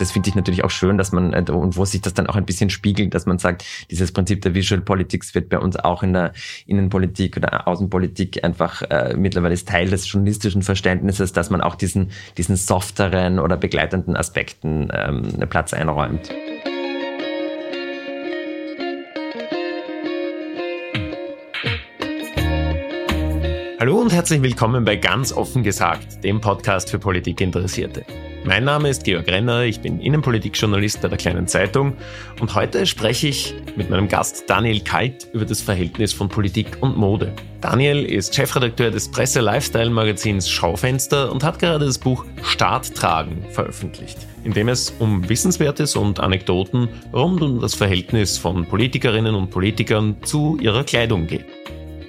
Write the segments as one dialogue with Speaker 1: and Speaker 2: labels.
Speaker 1: Das finde ich natürlich auch schön, dass man, äh, und wo sich das dann auch ein bisschen spiegelt, dass man sagt, dieses Prinzip der Visual Politics wird bei uns auch in der Innenpolitik oder Außenpolitik einfach äh, mittlerweile ist Teil des journalistischen Verständnisses, dass man auch diesen, diesen softeren oder begleitenden Aspekten ähm, Platz einräumt.
Speaker 2: Hallo und herzlich willkommen bei Ganz offen gesagt, dem Podcast für Politikinteressierte. Mein Name ist Georg Renner, ich bin Innenpolitikjournalist bei der Kleinen Zeitung und heute spreche ich mit meinem Gast Daniel Kalt über das Verhältnis von Politik und Mode. Daniel ist Chefredakteur des Presse-Lifestyle-Magazins Schaufenster und hat gerade das Buch Staat tragen veröffentlicht, in dem es um Wissenswertes und Anekdoten rund um das Verhältnis von Politikerinnen und Politikern zu ihrer Kleidung geht.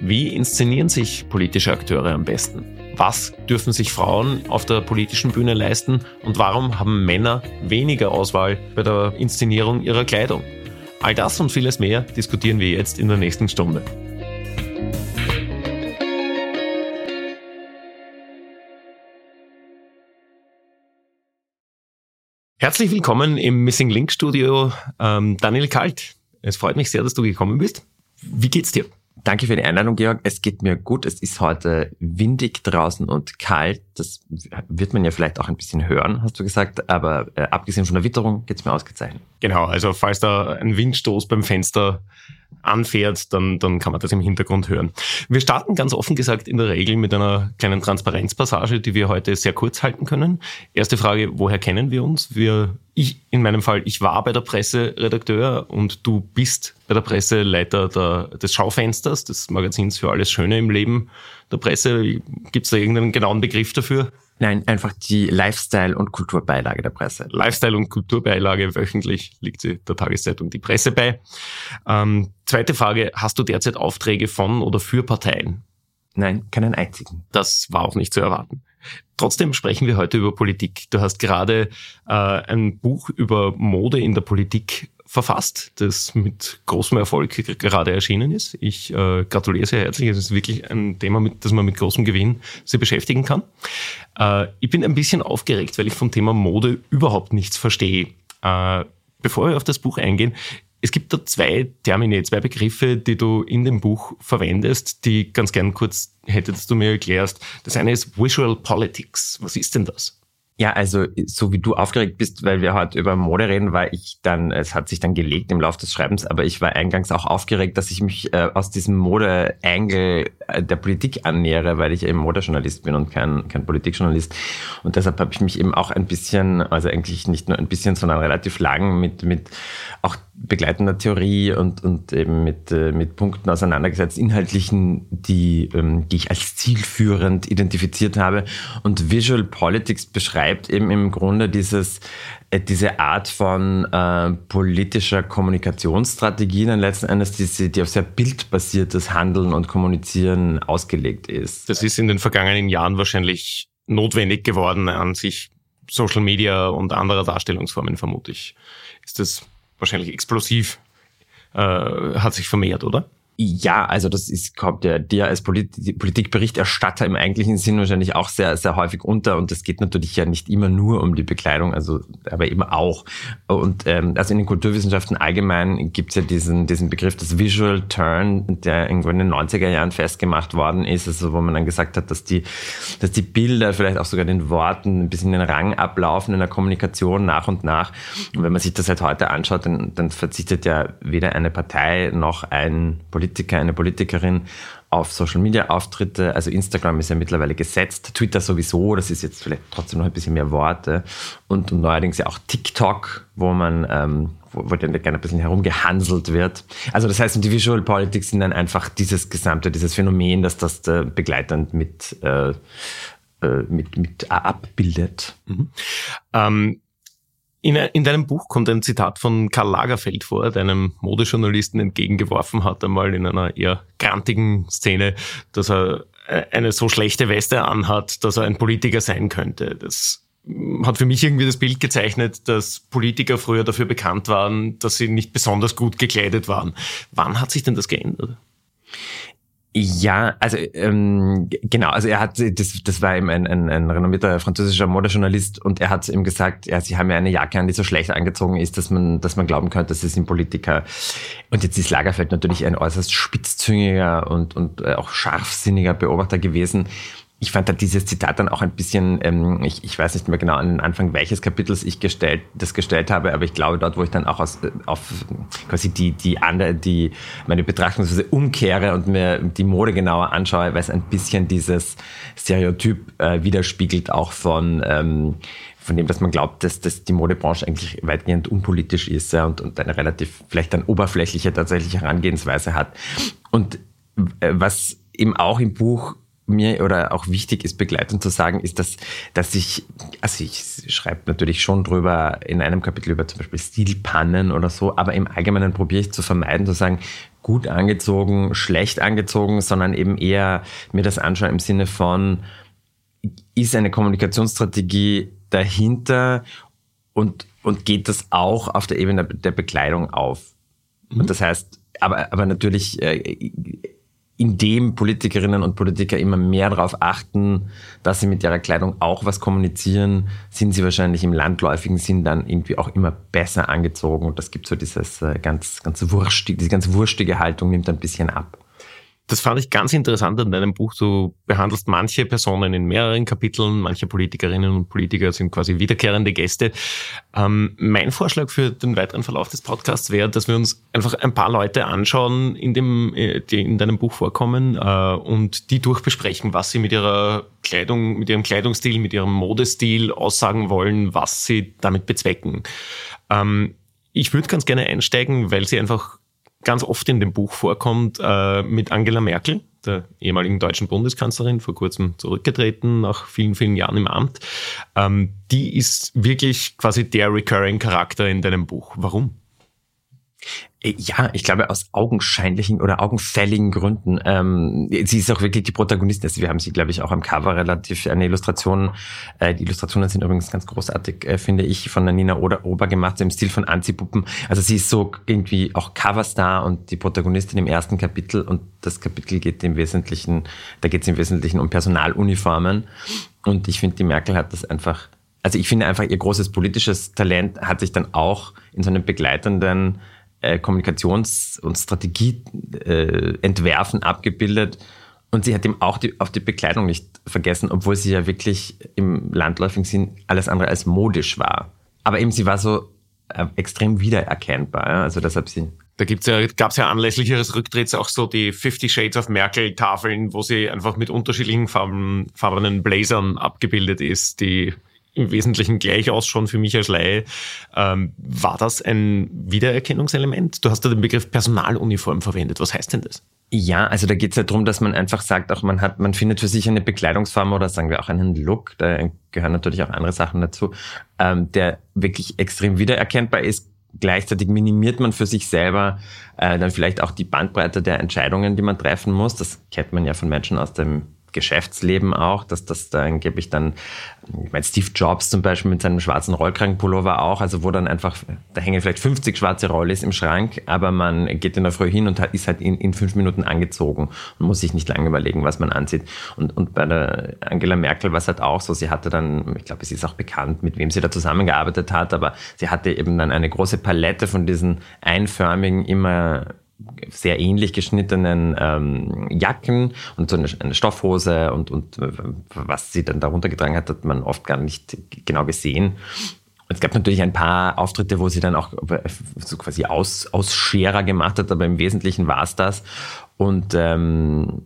Speaker 2: Wie inszenieren sich politische Akteure am besten? Was dürfen sich Frauen auf der politischen Bühne leisten und warum haben Männer weniger Auswahl bei der Inszenierung ihrer Kleidung? All das und vieles mehr diskutieren wir jetzt in der nächsten Stunde. Herzlich willkommen im Missing Link Studio, ähm, Daniel Kalt. Es freut mich sehr, dass du gekommen bist. Wie geht's dir?
Speaker 1: Danke für die Einladung, Georg. Es geht mir gut. Es ist heute windig draußen und kalt. Das wird man ja vielleicht auch ein bisschen hören, hast du gesagt. Aber äh, abgesehen von der Witterung geht's mir ausgezeichnet.
Speaker 2: Genau, also falls da ein Windstoß beim Fenster anfährt, dann, dann kann man das im Hintergrund hören. Wir starten ganz offen gesagt in der Regel mit einer kleinen Transparenzpassage, die wir heute sehr kurz halten können. Erste Frage, woher kennen wir uns? Wir, ich, in meinem Fall, ich war bei der Presse Redakteur und du bist bei der Presse Leiter der, des Schaufensters, des Magazins für alles Schöne im Leben der Presse. Gibt es da irgendeinen genauen Begriff dafür?
Speaker 1: Nein, einfach die Lifestyle- und Kulturbeilage der Presse.
Speaker 2: Lifestyle- und Kulturbeilage wöchentlich liegt sie der Tageszeitung Die Presse bei. Ähm, zweite Frage, hast du derzeit Aufträge von oder für Parteien?
Speaker 1: Nein, keinen einzigen.
Speaker 2: Das war auch nicht zu erwarten. Trotzdem sprechen wir heute über Politik. Du hast gerade äh, ein Buch über Mode in der Politik verfasst, das mit großem Erfolg gerade erschienen ist. Ich äh, gratuliere sehr herzlich. Es ist wirklich ein Thema, mit, das man mit großem Gewinn sich beschäftigen kann. Äh, ich bin ein bisschen aufgeregt, weil ich vom Thema Mode überhaupt nichts verstehe. Äh, bevor wir auf das Buch eingehen, es gibt da zwei Termine, zwei Begriffe, die du in dem Buch verwendest, die ganz gern kurz hättest du mir erklärst. Das eine ist Visual Politics. Was ist denn das?
Speaker 1: Ja, also so wie du aufgeregt bist, weil wir heute über Mode reden, war ich dann, es hat sich dann gelegt im Laufe des Schreibens, aber ich war eingangs auch aufgeregt, dass ich mich äh, aus diesem Mode-Angle äh, der Politik annähere, weil ich eben Modejournalist bin und kein, kein Politikjournalist. Und deshalb habe ich mich eben auch ein bisschen, also eigentlich nicht nur ein bisschen, sondern relativ lang mit, mit auch begleitender Theorie und, und eben mit, äh, mit Punkten auseinandergesetzt, inhaltlichen, die, ähm, die ich als zielführend identifiziert habe. Und Visual Politics beschreibt eben im Grunde dieses, äh, diese Art von äh, politischer Kommunikationsstrategie dann letzten Endes, die, die auf sehr bildbasiertes Handeln und Kommunizieren ausgelegt ist.
Speaker 2: Das ist in den vergangenen Jahren wahrscheinlich notwendig geworden an sich Social Media und anderer Darstellungsformen, vermute ich. Ist das wahrscheinlich explosiv, äh, hat sich vermehrt, oder?
Speaker 1: Ja, also das ist, kommt ja dir als Polit Politikberichterstatter im eigentlichen Sinn wahrscheinlich auch sehr, sehr häufig unter und es geht natürlich ja nicht immer nur um die Bekleidung, also aber eben auch. Und ähm, also in den Kulturwissenschaften allgemein gibt es ja diesen, diesen Begriff des Visual Turn, der irgendwo in den 90er Jahren festgemacht worden ist, also wo man dann gesagt hat, dass die, dass die Bilder, vielleicht auch sogar den Worten ein bisschen den Rang ablaufen in der Kommunikation nach und nach. Und wenn man sich das halt heute anschaut, dann, dann verzichtet ja weder eine Partei noch ein Politiker Politiker, eine Politikerin auf Social Media Auftritte. Also Instagram ist ja mittlerweile gesetzt, Twitter sowieso, das ist jetzt vielleicht trotzdem noch ein bisschen mehr Worte. Und, neuerdings ja auch TikTok, wo man, ähm, wo, wo dann gerne ein bisschen herumgehanselt wird. Also das heißt, die Visual Politics sind dann einfach dieses gesamte, dieses Phänomen, dass das äh, begleitend mit, äh, äh mit, mit abbildet. Mhm.
Speaker 2: Ähm in, in deinem Buch kommt ein Zitat von Karl Lagerfeld vor, der einem Modejournalisten entgegengeworfen hat, einmal in einer eher grantigen Szene, dass er äh, eine so schlechte Weste anhat, dass er ein Politiker sein könnte. Das hat für mich irgendwie das Bild gezeichnet, dass Politiker früher dafür bekannt waren, dass sie nicht besonders gut gekleidet waren. Wann hat sich denn das geändert?
Speaker 1: Ja, also ähm, genau, also er hat, das, das war eben ein, ein, ein renommierter französischer Modejournalist und er hat ihm gesagt, ja, sie haben ja eine Jacke an, die so schlecht angezogen ist, dass man, dass man glauben könnte, sie sind Politiker. Und jetzt ist Lagerfeld natürlich ein äußerst spitzzüngiger und, und äh, auch scharfsinniger Beobachter gewesen ich fand da dieses Zitat dann auch ein bisschen, ähm, ich, ich weiß nicht mehr genau an den Anfang welches Kapitels ich gestellt, das gestellt habe, aber ich glaube dort, wo ich dann auch aus, äh, auf quasi die, die andere, die, meine Betrachtungsweise umkehre und mir die Mode genauer anschaue, weil es ein bisschen dieses Stereotyp äh, widerspiegelt auch von, ähm, von dem, dass man glaubt, dass, dass die Modebranche eigentlich weitgehend unpolitisch ist ja, und, und eine relativ vielleicht dann oberflächliche tatsächliche Herangehensweise hat. Und äh, was eben auch im Buch mir oder auch wichtig ist, begleitend zu sagen, ist, dass, dass ich, also ich schreibe natürlich schon drüber in einem Kapitel über zum Beispiel Stilpannen oder so, aber im Allgemeinen probiere ich zu vermeiden, zu sagen, gut angezogen, schlecht angezogen, sondern eben eher mir das anschauen im Sinne von, ist eine Kommunikationsstrategie dahinter und, und geht das auch auf der Ebene der Bekleidung auf? Mhm. Und das heißt, aber, aber natürlich äh, indem Politikerinnen und Politiker immer mehr darauf achten, dass sie mit ihrer Kleidung auch was kommunizieren, sind sie wahrscheinlich im landläufigen Sinn dann irgendwie auch immer besser angezogen. Und das gibt so dieses äh, ganz, ganz wurstige, diese ganz wurstige Haltung nimmt ein bisschen ab.
Speaker 2: Das fand ich ganz interessant an deinem Buch. Du behandelst manche Personen in mehreren Kapiteln, manche Politikerinnen und Politiker sind quasi wiederkehrende Gäste. Ähm, mein Vorschlag für den weiteren Verlauf des Podcasts wäre, dass wir uns einfach ein paar Leute anschauen, in dem, äh, die in deinem Buch vorkommen, äh, und die durchbesprechen, was sie mit ihrer Kleidung, mit ihrem Kleidungsstil, mit ihrem Modestil aussagen wollen, was sie damit bezwecken. Ähm, ich würde ganz gerne einsteigen, weil sie einfach ganz oft in dem Buch vorkommt, äh, mit Angela Merkel, der ehemaligen deutschen Bundeskanzlerin, vor kurzem zurückgetreten, nach vielen, vielen Jahren im Amt. Ähm, die ist wirklich quasi der recurring Charakter in deinem Buch. Warum?
Speaker 1: Äh, ja, ich glaube aus augenscheinlichen oder augenfälligen Gründen. Ähm, sie ist auch wirklich die Protagonistin. Also wir haben sie, glaube ich, auch am Cover relativ eine Illustration. Äh, die Illustrationen sind übrigens ganz großartig, äh, finde ich, von der Nina Ober, Ober gemacht, so im Stil von Anzipuppen. Also sie ist so irgendwie auch Coverstar und die Protagonistin im ersten Kapitel. Und das Kapitel geht im Wesentlichen, da geht es im Wesentlichen um Personaluniformen. Und ich finde, die Merkel hat das einfach also ich finde einfach, ihr großes politisches Talent hat sich dann auch in so einem begleitenden äh, Kommunikations- und Strategieentwerfen äh, abgebildet. Und sie hat eben auch die, auf die Bekleidung nicht vergessen, obwohl sie ja wirklich im landläufigen Sinn alles andere als modisch war. Aber eben sie war so äh, extrem wiedererkennbar. Ja? Also deshalb sie.
Speaker 2: Da gibt's ja, gab's ja anlässlich ihres Rücktritts auch so die Fifty Shades of Merkel Tafeln, wo sie einfach mit unterschiedlichen Farben, farbenen Blazern abgebildet ist, die im Wesentlichen gleich ausschauen für mich als Laie. Ähm, war das ein Wiedererkennungselement? Du hast da den Begriff Personaluniform verwendet. Was heißt denn das?
Speaker 1: Ja, also da geht es ja darum, dass man einfach sagt, auch man hat, man findet für sich eine Bekleidungsform oder sagen wir auch einen Look, da gehören natürlich auch andere Sachen dazu, ähm, der wirklich extrem wiedererkennbar ist. Gleichzeitig minimiert man für sich selber äh, dann vielleicht auch die Bandbreite der Entscheidungen, die man treffen muss. Das kennt man ja von Menschen aus dem Geschäftsleben auch, dass das da angeblich dann, ich meine, Steve Jobs zum Beispiel mit seinem schwarzen Rollkragenpullover auch, also wo dann einfach, da hängen vielleicht 50 schwarze Rollis im Schrank, aber man geht in der Früh hin und ist halt in, in fünf Minuten angezogen und muss sich nicht lange überlegen, was man anzieht. Und, und bei der Angela Merkel war es halt auch so, sie hatte dann, ich glaube, es ist auch bekannt, mit wem sie da zusammengearbeitet hat, aber sie hatte eben dann eine große Palette von diesen einförmigen, immer sehr ähnlich geschnittenen ähm, Jacken und so eine, eine Stoffhose und, und äh, was sie dann darunter getragen hat, hat man oft gar nicht genau gesehen. Es gab natürlich ein paar Auftritte, wo sie dann auch so quasi Aus, Ausscherer gemacht hat, aber im Wesentlichen war es das. Und ähm,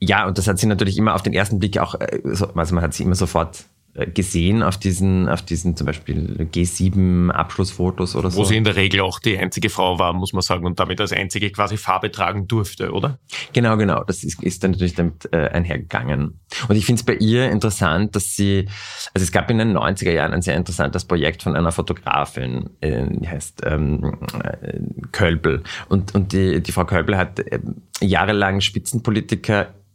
Speaker 1: ja, und das hat sie natürlich immer auf den ersten Blick auch, äh, also man hat sie immer sofort gesehen auf diesen, auf diesen zum Beispiel G7-Abschlussfotos oder so.
Speaker 2: Wo sie in der Regel auch die einzige Frau war, muss man sagen, und damit als einzige quasi Farbe tragen durfte, oder?
Speaker 1: Genau, genau. Das ist, ist dann natürlich damit äh, einhergegangen. Und ich finde es bei ihr interessant, dass sie, also es gab in den 90er Jahren ein sehr interessantes Projekt von einer Fotografin, äh, die heißt ähm, äh, Kölbel. Und, und die, die Frau Kölbel hat äh, jahrelang SpitzenpolitikerInnen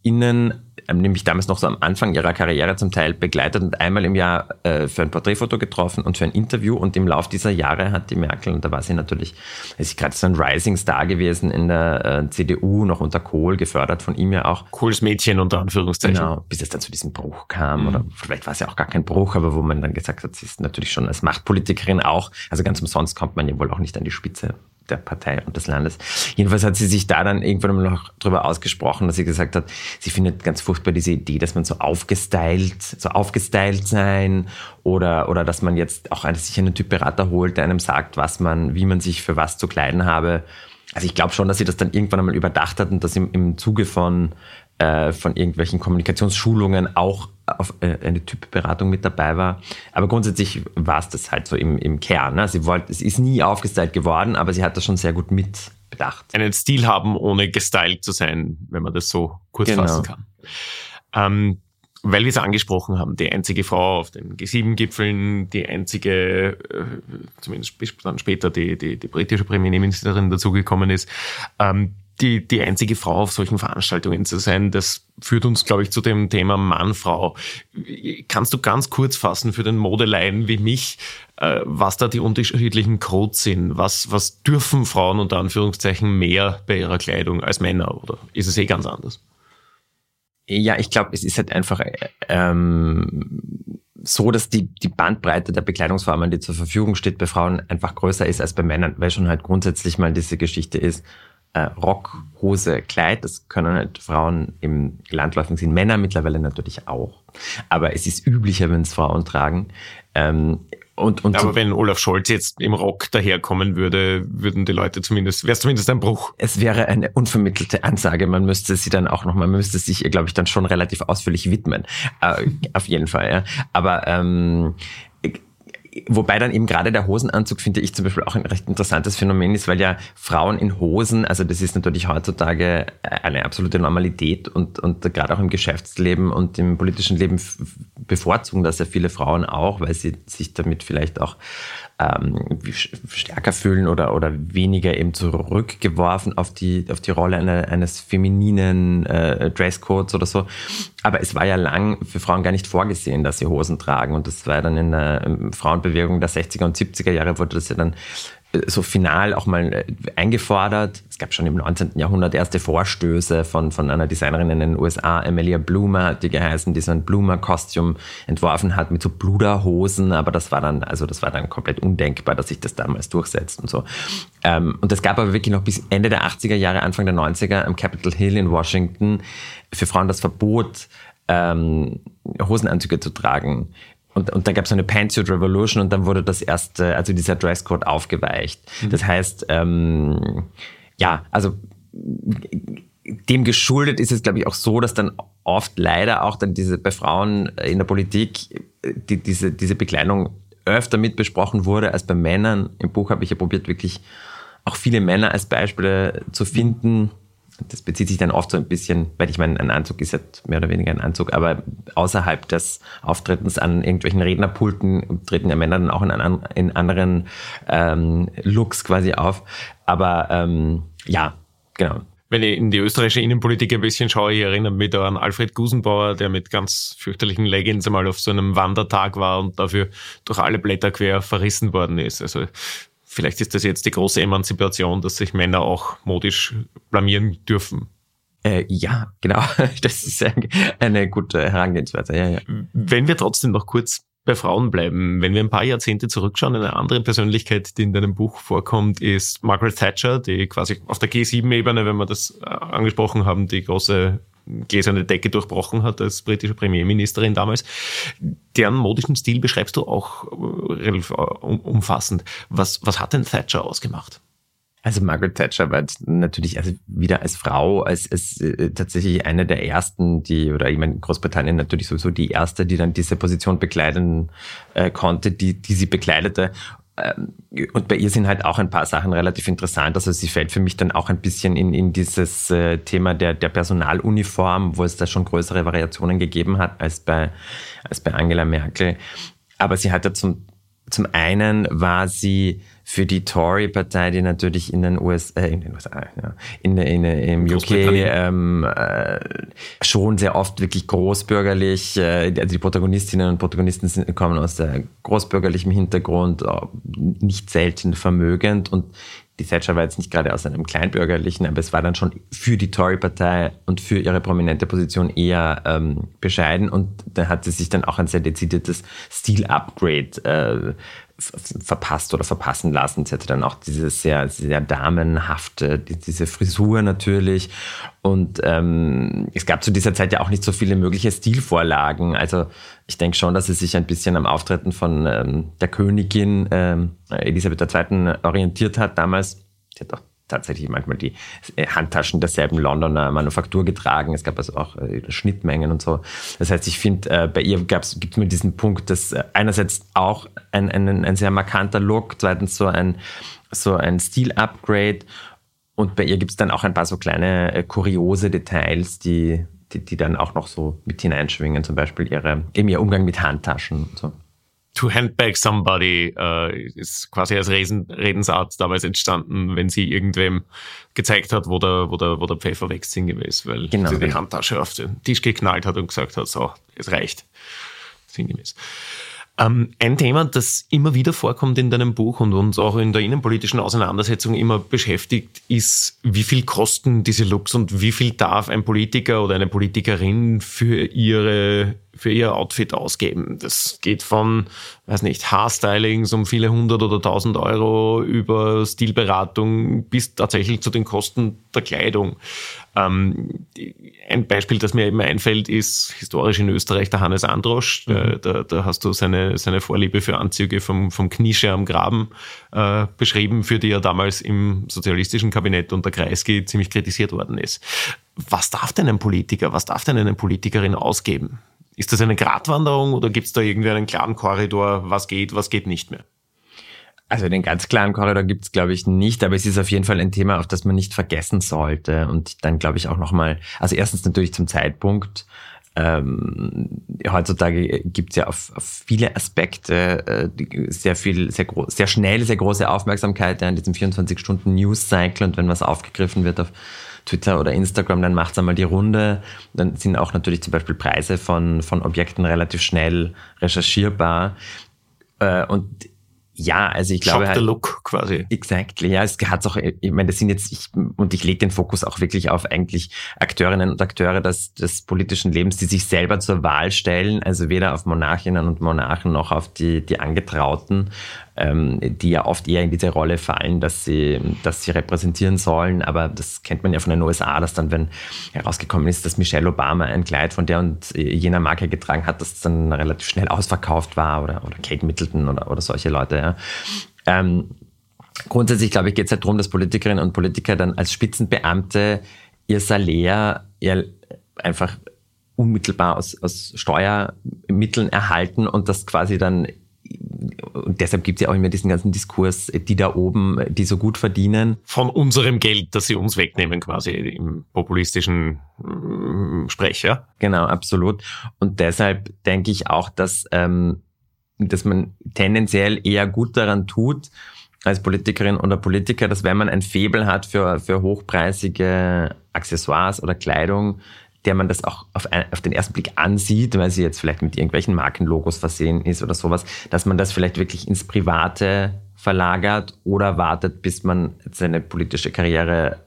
Speaker 1: ähm, nämlich damals noch so am Anfang ihrer Karriere zum Teil begleitet und einmal im Jahr äh, für ein Porträtfoto getroffen und für ein Interview. Und im Lauf dieser Jahre hat die Merkel, und da war sie natürlich, ist sie gerade so ein Rising Star gewesen in der äh, CDU, noch unter Kohl, gefördert von ihm ja auch.
Speaker 2: Kohls Mädchen unter Anführungszeichen. Genau,
Speaker 1: bis es dann zu diesem Bruch kam. Mhm. Oder vielleicht war es ja auch gar kein Bruch, aber wo man dann gesagt hat, sie ist natürlich schon als Machtpolitikerin auch, also ganz umsonst kommt man ja wohl auch nicht an die Spitze der Partei und des Landes. Jedenfalls hat sie sich da dann irgendwann noch drüber ausgesprochen, dass sie gesagt hat, sie findet ganz furchtbar diese Idee, dass man so aufgestylt, so aufgestylt sein oder, oder dass man jetzt auch sich einen Typ Berater holt, der einem sagt, was man, wie man sich für was zu kleiden habe. Also ich glaube schon, dass sie das dann irgendwann einmal überdacht hat und dass im, im Zuge von, äh, von irgendwelchen Kommunikationsschulungen auch auf äh, eine Typberatung mit dabei war. Aber grundsätzlich war es das halt so im, im Kern. Ne? Sie wollte, es ist nie aufgestylt geworden, aber sie hat das schon sehr gut mitbedacht.
Speaker 2: Einen Stil haben, ohne gestylt zu sein, wenn man das so kurz genau. fassen kann. Ähm, weil wir es angesprochen haben, die einzige Frau auf den G7-Gipfeln, die einzige, äh, zumindest bis dann später die, die, die britische Premierministerin dazugekommen ist, ähm, die, die einzige Frau auf solchen Veranstaltungen zu sein, das führt uns, glaube ich, zu dem Thema Mann-Frau. Kannst du ganz kurz fassen für den Modeleien wie mich, äh, was da die unterschiedlichen Codes sind? Was, was dürfen Frauen unter Anführungszeichen mehr bei ihrer Kleidung als Männer oder ist es eh ganz anders?
Speaker 1: Ja, ich glaube, es ist halt einfach ähm, so, dass die, die Bandbreite der Bekleidungsformen, die zur Verfügung steht, bei Frauen einfach größer ist als bei Männern, weil schon halt grundsätzlich mal diese Geschichte ist, äh, Rock, Hose, Kleid. Das können halt Frauen im Landläufigen sehen, Männer mittlerweile natürlich auch. Aber es ist üblicher, wenn es Frauen tragen. Ähm,
Speaker 2: und, und Aber so, wenn Olaf Scholz jetzt im Rock daherkommen würde, würden die Leute zumindest, wäre es zumindest ein Bruch.
Speaker 1: Es wäre eine unvermittelte Ansage. Man müsste sie dann auch nochmal, man müsste sich, glaube ich, dann schon relativ ausführlich widmen. Äh, auf jeden Fall, ja. Aber ähm, Wobei dann eben gerade der Hosenanzug, finde ich zum Beispiel auch ein recht interessantes Phänomen ist, weil ja Frauen in Hosen, also das ist natürlich heutzutage eine absolute Normalität und, und gerade auch im Geschäftsleben und im politischen Leben bevorzugen das ja viele Frauen auch, weil sie sich damit vielleicht auch ähm, stärker fühlen oder, oder weniger eben zurückgeworfen auf die, auf die Rolle eine, eines femininen äh, Dresscodes oder so. Aber es war ja lang für Frauen gar nicht vorgesehen, dass sie Hosen tragen. Und das war dann in der ähm, Frauenbewegung der 60er und 70er Jahre wurde das ja dann so final auch mal äh, eingefordert. Es gab schon im 19. Jahrhundert erste Vorstöße von, von einer Designerin in den USA, Amelia Bloomer die geheißen, die so ein Bloomer-Kostüm entworfen hat mit so Bluderhosen, aber das war dann, also das war dann komplett undenkbar, dass sich das damals durchsetzt und so. Ähm, und es gab aber wirklich noch bis Ende der 80er Jahre, Anfang der 90er am Capitol Hill in Washington für Frauen das Verbot, ähm, Hosenanzüge zu tragen und, und dann gab es eine Pantsuit Revolution und dann wurde das erste, also dieser Dresscode aufgeweicht. Mhm. Das heißt, ähm, ja, also dem geschuldet ist es, glaube ich, auch so, dass dann oft leider auch dann diese bei Frauen in der Politik die, diese, diese Bekleidung öfter mit besprochen wurde als bei Männern. Im Buch habe ich ja probiert, wirklich auch viele Männer als Beispiele zu finden, das bezieht sich dann oft so ein bisschen, weil ich meine, ein Anzug ist ja mehr oder weniger ein Anzug, aber außerhalb des Auftretens an irgendwelchen Rednerpulten treten ja Männer dann auch in, an, in anderen ähm, Looks quasi auf. Aber ähm, ja, genau.
Speaker 2: wenn ich in die österreichische Innenpolitik ein bisschen schaue, ich erinnere mich da an Alfred Gusenbauer, der mit ganz fürchterlichen Leggings einmal auf so einem Wandertag war und dafür durch alle Blätter quer verrissen worden ist. Also vielleicht ist das jetzt die große Emanzipation, dass sich Männer auch modisch blamieren dürfen.
Speaker 1: Äh, ja, genau. Das ist eine gute Herangehensweise. Ja, ja.
Speaker 2: Wenn wir trotzdem noch kurz bei Frauen bleiben. Wenn wir ein paar Jahrzehnte zurückschauen, eine andere Persönlichkeit, die in deinem Buch vorkommt, ist Margaret Thatcher, die quasi auf der G7-Ebene, wenn wir das äh, angesprochen haben, die große gläserne Decke durchbrochen hat als britische Premierministerin damals. Deren modischen Stil beschreibst du auch äh, relativ äh, umfassend. Was, was hat denn Thatcher ausgemacht?
Speaker 1: Also Margaret Thatcher war natürlich also wieder als Frau, als, als äh, tatsächlich eine der ersten, die, oder ich meine Großbritannien natürlich sowieso die erste, die dann diese Position bekleiden äh, konnte, die, die sie bekleidete. Ähm, und bei ihr sind halt auch ein paar Sachen relativ interessant. Also sie fällt für mich dann auch ein bisschen in, in dieses äh, Thema der, der Personaluniform, wo es da schon größere Variationen gegeben hat als bei, als bei Angela Merkel. Aber sie hatte zum, zum einen war sie für die Tory-Partei, die natürlich in den USA, äh, in den USA, ja, in, in, im UK ähm, äh, schon sehr oft wirklich großbürgerlich, äh, also die Protagonistinnen und Protagonisten sind, kommen aus der großbürgerlichem Hintergrund, äh, nicht selten vermögend. Und die Thatcher war jetzt nicht gerade aus einem kleinbürgerlichen, aber es war dann schon für die Tory-Partei und für ihre prominente Position eher ähm, bescheiden und da hat sie sich dann auch ein sehr dezidiertes Stil-Upgrade äh, verpasst oder verpassen lassen. Sie hatte dann auch diese sehr, sehr damenhafte, diese Frisur natürlich. Und ähm, es gab zu dieser Zeit ja auch nicht so viele mögliche Stilvorlagen. Also ich denke schon, dass sie sich ein bisschen am Auftreten von ähm, der Königin ähm, Elisabeth II. orientiert hat damals. Sie hat auch tatsächlich manchmal die äh, Handtaschen derselben Londoner Manufaktur getragen. Es gab also auch äh, Schnittmengen und so. Das heißt, ich finde, äh, bei ihr gibt es mir diesen Punkt, dass einerseits auch ein, ein, ein sehr markanter Look, zweitens so ein, so ein Stil-Upgrade und bei ihr gibt es dann auch ein paar so kleine kuriose Details, die, die, die dann auch noch so mit hineinschwingen, zum Beispiel ihre, eben ihr Umgang mit Handtaschen und so.
Speaker 2: To Handbag Somebody äh, ist quasi als Reden, Redensart damals entstanden, wenn sie irgendwem gezeigt hat, wo der, wo der, wo der Pfeffer wächst, sinngemäß, weil genau, sie die genau. Handtasche auf den Tisch geknallt hat und gesagt hat, so, es reicht. Sinngemäß. Ähm, ein Thema, das immer wieder vorkommt in deinem Buch und uns auch in der innenpolitischen Auseinandersetzung immer beschäftigt, ist, wie viel kosten diese Looks und wie viel darf ein Politiker oder eine Politikerin für ihre für ihr Outfit ausgeben. Das geht von, weiß nicht, Haarstylings um viele hundert oder tausend Euro über Stilberatung bis tatsächlich zu den Kosten der Kleidung. Ähm, ein Beispiel, das mir eben einfällt, ist historisch in Österreich der Hannes Androsch. Mhm. Da, da, hast du seine, seine Vorliebe für Anzüge vom, vom Knische am Graben äh, beschrieben, für die er damals im sozialistischen Kabinett unter Kreisky ziemlich kritisiert worden ist. Was darf denn ein Politiker, was darf denn eine Politikerin ausgeben? Ist das eine Gratwanderung oder gibt es da irgendwie einen klaren Korridor, was geht, was geht nicht mehr?
Speaker 1: Also den ganz klaren Korridor gibt es, glaube ich, nicht, aber es ist auf jeden Fall ein Thema, auf das man nicht vergessen sollte. Und dann glaube ich auch nochmal, also erstens natürlich zum Zeitpunkt. Ähm, heutzutage gibt es ja auf, auf, viele Aspekte äh, sehr viel, sehr, sehr schnell, sehr große Aufmerksamkeit ja, in diesem 24-Stunden-News-Cycle und wenn was aufgegriffen wird auf Twitter oder Instagram, dann macht es einmal die Runde. Dann sind auch natürlich zum Beispiel Preise von, von Objekten relativ schnell recherchierbar. Äh, und ja, also ich glaube.
Speaker 2: Shop the look quasi.
Speaker 1: Exactly, ja. Es hat auch, ich meine, das sind jetzt, ich, und ich lege den Fokus auch wirklich auf eigentlich Akteurinnen und Akteure des, des politischen Lebens, die sich selber zur Wahl stellen, also weder auf Monarchinnen und Monarchen noch auf die, die Angetrauten ähm, die ja oft eher in diese Rolle fallen, dass sie, dass sie repräsentieren sollen. Aber das kennt man ja von den USA, dass dann, wenn herausgekommen ist, dass Michelle Obama ein Kleid von der und jener Marke getragen hat, dass es dann relativ schnell ausverkauft war oder, oder Kate Middleton oder, oder solche Leute. Ja. Ähm, grundsätzlich, glaube ich, geht es halt darum, dass Politikerinnen und Politiker dann als Spitzenbeamte ihr Salär ihr einfach unmittelbar aus, aus Steuermitteln erhalten und das quasi dann und deshalb gibt es ja auch immer diesen ganzen Diskurs, die da oben, die so gut verdienen.
Speaker 2: Von unserem Geld, das sie uns wegnehmen, quasi im populistischen äh, Sprech, ja?
Speaker 1: Genau, absolut. Und deshalb denke ich auch, dass, ähm, dass man tendenziell eher gut daran tut, als Politikerin oder Politiker, dass wenn man ein Faible hat für, für hochpreisige Accessoires oder Kleidung, der man das auch auf, ein, auf den ersten Blick ansieht, weil sie jetzt vielleicht mit irgendwelchen Markenlogos versehen ist oder sowas, dass man das vielleicht wirklich ins Private verlagert oder wartet, bis man seine politische Karriere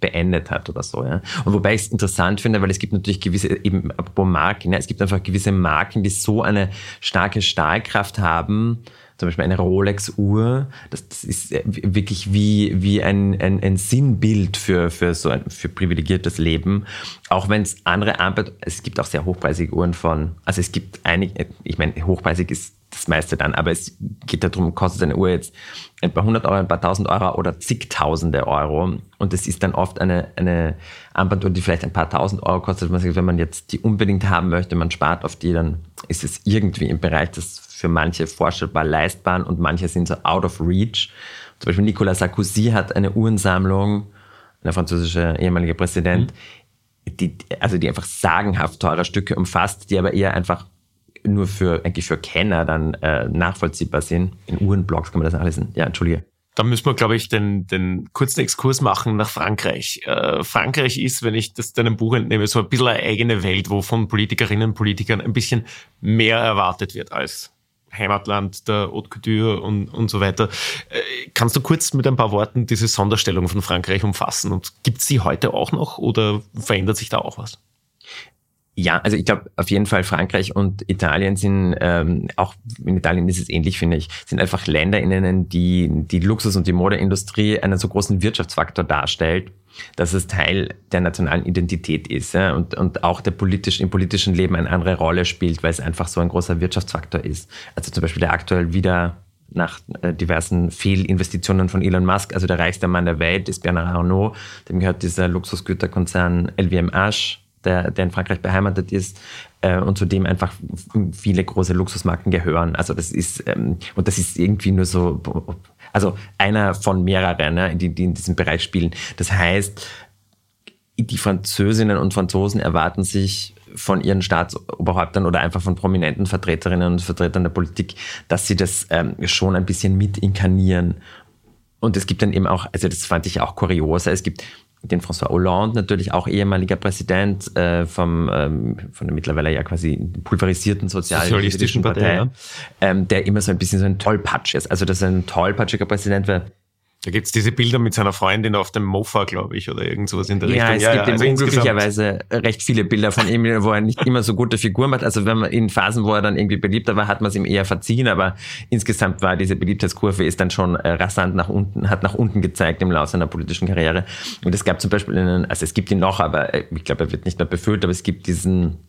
Speaker 1: beendet hat oder so. Ja. Und wobei ich es interessant finde, weil es gibt natürlich gewisse, eben apropos Marken, ja, es gibt einfach gewisse Marken, die so eine starke Stahlkraft haben, zum Beispiel eine Rolex-Uhr, das, das ist wirklich wie, wie ein, ein, ein Sinnbild für, für so ein für privilegiertes Leben. Auch wenn es andere Armband, es gibt auch sehr hochpreisige Uhren von, also es gibt einige, ich meine, hochpreisig ist das meiste dann, aber es geht darum, kostet eine Uhr jetzt ein paar hundert Euro, ein paar tausend Euro oder zigtausende Euro. Und es ist dann oft eine, eine Armbanduhr, die vielleicht ein paar tausend Euro kostet. Wenn man jetzt die unbedingt haben möchte, man spart auf die, dann ist es irgendwie im Bereich des für manche vorstellbar leistbar und manche sind so out of reach. Zum Beispiel Nicolas Sarkozy hat eine Uhrensammlung, der französische ehemalige Präsident, mhm. die, also die einfach sagenhaft teure Stücke umfasst, die aber eher einfach nur für, eigentlich für Kenner dann äh, nachvollziehbar sind. In Uhrenblogs kann man das alles, ja, entschuldige.
Speaker 2: Da müssen wir, glaube ich, den, den kurzen Exkurs machen nach Frankreich. Äh, Frankreich ist, wenn ich das deinem Buch entnehme, so ein bisschen eine eigene Welt, wo von Politikerinnen und Politikern ein bisschen mehr erwartet wird als Heimatland der Haute Couture und, und so weiter. Äh, kannst du kurz mit ein paar Worten diese Sonderstellung von Frankreich umfassen? Und gibt es sie heute auch noch oder verändert sich da auch was?
Speaker 1: Ja, also ich glaube auf jeden Fall Frankreich und Italien sind, ähm, auch in Italien ist es ähnlich, finde ich, sind einfach Länder, in denen die, die Luxus- und die Modeindustrie einen so großen Wirtschaftsfaktor darstellt, dass es Teil der nationalen Identität ist ja, und, und auch der politisch, im politischen Leben eine andere Rolle spielt, weil es einfach so ein großer Wirtschaftsfaktor ist. Also zum Beispiel der aktuell wieder nach äh, diversen Fehlinvestitionen von Elon Musk, also der reichste Mann der Welt ist Bernard Arnault, dem gehört dieser Luxusgüterkonzern LVMH, der, der in Frankreich beheimatet ist äh, und zu dem einfach viele große Luxusmarken gehören. Also das ist, ähm, und das ist irgendwie nur so, also einer von mehreren, ne, die, die in diesem Bereich spielen. Das heißt, die Französinnen und Franzosen erwarten sich von ihren Staatsoberhäuptern oder einfach von prominenten Vertreterinnen und Vertretern der Politik, dass sie das ähm, schon ein bisschen mit inkarnieren. Und es gibt dann eben auch, also das fand ich auch kurios, es gibt den François Hollande, natürlich auch ehemaliger Präsident äh, vom, ähm, von der mittlerweile ja quasi pulverisierten Sozialistischen Partei, Partei ja. ähm, der immer so ein bisschen so ein Tollpatsch ist. Also das ist ein tollpatschiger Präsident, weil
Speaker 2: da gibt's diese Bilder mit seiner Freundin auf dem Mofa, glaube ich, oder irgend sowas in der
Speaker 1: ja,
Speaker 2: Richtung.
Speaker 1: Es ja, gibt ja, also unglücklicherweise recht viele Bilder von ihm, wo er nicht immer so gute Figuren macht. Also wenn man in Phasen, wo er dann irgendwie beliebter war, hat man es ihm eher verziehen, aber insgesamt war diese Beliebtheitskurve ist dann schon äh, rasant nach unten, hat nach unten gezeigt im Laufe seiner politischen Karriere. Und es gab zum Beispiel einen, also es gibt ihn noch, aber äh, ich glaube, er wird nicht mehr befüllt, aber es gibt diesen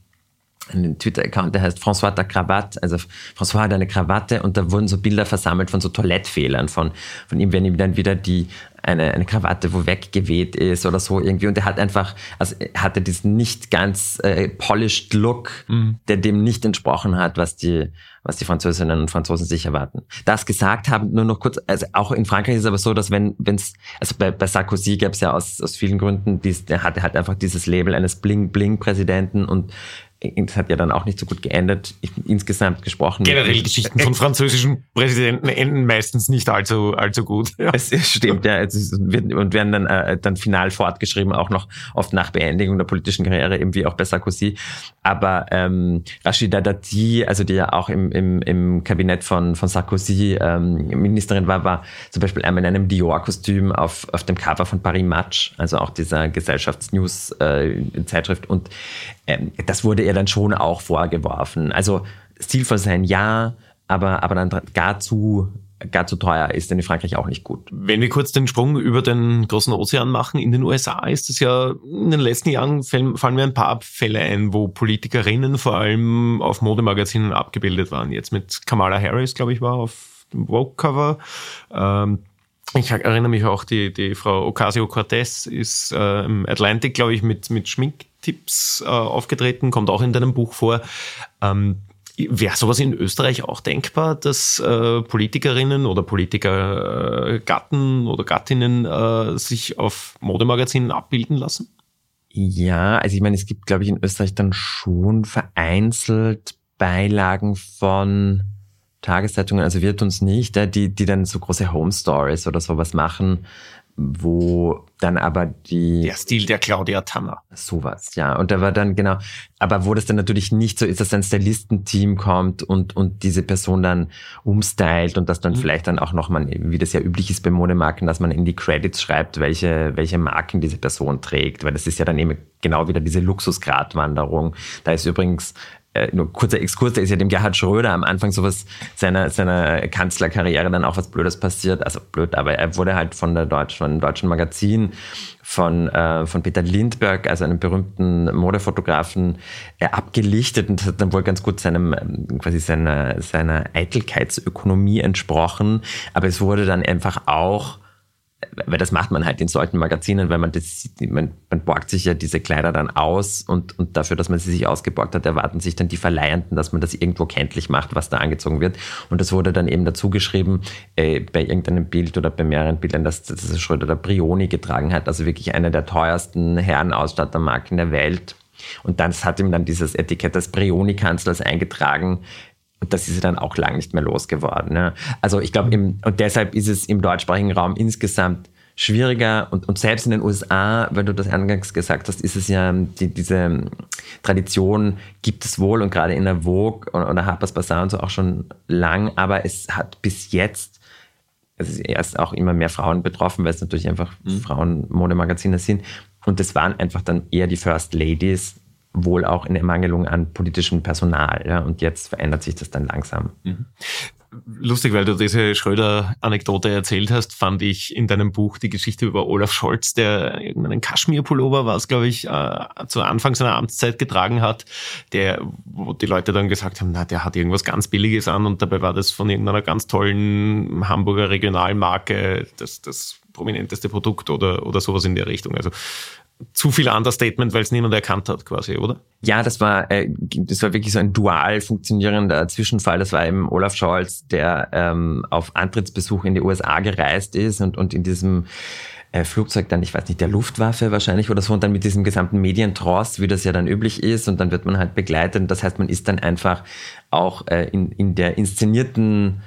Speaker 1: einen Twitter-Account, der heißt François der Krawatte. Also François hat eine Krawatte und da wurden so Bilder versammelt von so Toilettfehlern von, von ihm, wenn ihm dann wieder die, eine, eine Krawatte, wo weggeweht ist oder so irgendwie. Und er hat einfach, also hatte diesen nicht ganz äh, polished Look, mhm. der dem nicht entsprochen hat, was die, was die Französinnen und Franzosen sich erwarten. Das gesagt haben, nur noch kurz, also auch in Frankreich ist es aber so, dass wenn, wenn's, also bei, bei Sarkozy gab es ja aus, aus vielen Gründen, dies, der hatte halt einfach dieses Label eines Bling-Bling-Präsidenten und das hat ja dann auch nicht so gut geendet, insgesamt gesprochen.
Speaker 2: Generell Geschichten von französischen Präsidenten enden meistens nicht allzu, allzu gut.
Speaker 1: Ja. Es, es stimmt, ja. Es ist, und werden dann, äh, dann final fortgeschrieben, auch noch oft nach Beendigung der politischen Karriere, eben wie auch bei Sarkozy. Aber ähm, Rachida Dati, also die ja auch im, im, im Kabinett von, von Sarkozy ähm, Ministerin war, war zum Beispiel einmal in einem Dior-Kostüm auf, auf dem Cover von Paris Match, also auch dieser Gesellschaftsnews-Zeitschrift. Äh, und ähm, das wurde ihr dann schon auch vorgeworfen. Also stilvoll sein, ja, aber, aber dann gar zu gar zu teuer ist, denn in Frankreich auch nicht gut.
Speaker 2: Wenn wir kurz den Sprung über den großen Ozean machen, in den USA ist es ja, in den letzten Jahren fallen, fallen mir ein paar Fälle ein, wo Politikerinnen vor allem auf Modemagazinen abgebildet waren. Jetzt mit Kamala Harris, glaube ich, war auf dem Vogue-Cover. Ähm, ich erinnere mich auch, die, die Frau Ocasio-Cortez ist äh, im Atlantic, glaube ich, mit, mit Schminktipps äh, aufgetreten, kommt auch in deinem Buch vor. Ähm, Wäre sowas in Österreich auch denkbar, dass äh, Politikerinnen oder Politikergatten äh, oder Gattinnen äh, sich auf Modemagazinen abbilden lassen?
Speaker 1: Ja, also ich meine, es gibt, glaube ich, in Österreich dann schon vereinzelt Beilagen von Tageszeitungen, also wird uns nicht, die, die dann so große Home Stories oder sowas machen, wo dann aber die...
Speaker 2: Der Stil der Claudia Tanner.
Speaker 1: Sowas, ja. Und da war dann genau, aber wo das dann natürlich nicht so ist, dass ein Stylistenteam kommt und, und diese Person dann umstylt und das dann mhm. vielleicht dann auch nochmal, wie das ja üblich ist bei Modemarken, dass man in die Credits schreibt, welche, welche Marken diese Person trägt, weil das ist ja dann eben genau wieder diese Luxusgratwanderung. Da ist übrigens äh, nur kurzer Exkurs, da ist ja dem Gerhard Schröder am Anfang sowas seiner, seiner Kanzlerkarriere dann auch was Blödes passiert. Also blöd, aber er wurde halt von der Deutsch, von einem deutschen Magazin von, äh, von Peter Lindbergh, also einem berühmten Modefotografen, äh, abgelichtet und hat dann wohl ganz gut seinem, ähm, quasi seiner, seiner Eitelkeitsökonomie entsprochen. Aber es wurde dann einfach auch weil das macht man halt in solchen Magazinen, weil man das, man, man borgt sich ja diese Kleider dann aus und, und dafür, dass man sie sich ausgeborgt hat, erwarten sich dann die Verleihenden, dass man das irgendwo kenntlich macht, was da angezogen wird. Und das wurde dann eben dazu geschrieben, äh, bei irgendeinem Bild oder bei mehreren Bildern, dass, dass Schröder der Brioni getragen hat, also wirklich eine der teuersten Herrenausstattermarken der Welt. Und dann hat ihm dann dieses Etikett des Brioni-Kanzlers eingetragen, und das ist sie dann auch lang nicht mehr losgeworden. Ja. Also ich glaube, und deshalb ist es im deutschsprachigen Raum insgesamt schwieriger und, und selbst in den USA, weil du das eingangs gesagt hast, ist es ja, die, diese Tradition gibt es wohl und gerade in der Vogue oder Harper's Bazaar und so auch schon lang, aber es hat bis jetzt, es ist erst auch immer mehr Frauen betroffen, weil es natürlich einfach mhm. Frauenmodemagazine sind und es waren einfach dann eher die First Ladies, wohl auch in Ermangelung an politischem Personal. Ja, und jetzt verändert sich das dann langsam. Mhm.
Speaker 2: Lustig, weil du diese Schröder-Anekdote erzählt hast, fand ich in deinem Buch die Geschichte über Olaf Scholz, der irgendeinen Kaschmir-Pullover, was glaube ich, äh, zu Anfang seiner Amtszeit getragen hat, der, wo die Leute dann gesagt haben, na, der hat irgendwas ganz Billiges an und dabei war das von irgendeiner ganz tollen Hamburger Regionalmarke das, das prominenteste Produkt oder, oder sowas in der Richtung. Also zu viel Understatement, weil es niemand erkannt hat, quasi, oder?
Speaker 1: Ja, das war, äh, das war wirklich so ein dual funktionierender Zwischenfall. Das war eben Olaf Scholz, der ähm, auf Antrittsbesuch in die USA gereist ist und, und in diesem äh, Flugzeug dann, ich weiß nicht, der Luftwaffe wahrscheinlich oder so und dann mit diesem gesamten Medientross, wie das ja dann üblich ist und dann wird man halt begleitet. Das heißt, man ist dann einfach auch äh, in, in der inszenierten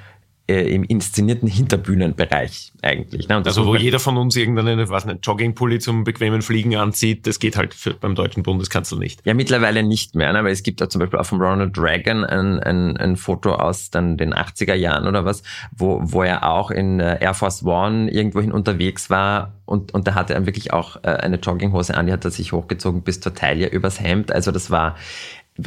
Speaker 1: äh, im inszenierten Hinterbühnenbereich eigentlich.
Speaker 2: Ne? also wo jeder von uns irgendeinen was nicht, Joggingpulli zum bequemen Fliegen anzieht, das geht halt für, beim deutschen Bundeskanzler nicht.
Speaker 1: Ja, mittlerweile nicht mehr, ne? aber es gibt auch zum Beispiel auch von Ronald Reagan ein, ein, ein Foto aus dann den 80er Jahren oder was, wo, wo er auch in äh, Air Force One irgendwohin unterwegs war und, und da hatte er wirklich auch äh, eine Jogginghose an, die hat er sich hochgezogen bis zur Taille übers Hemd. Also das war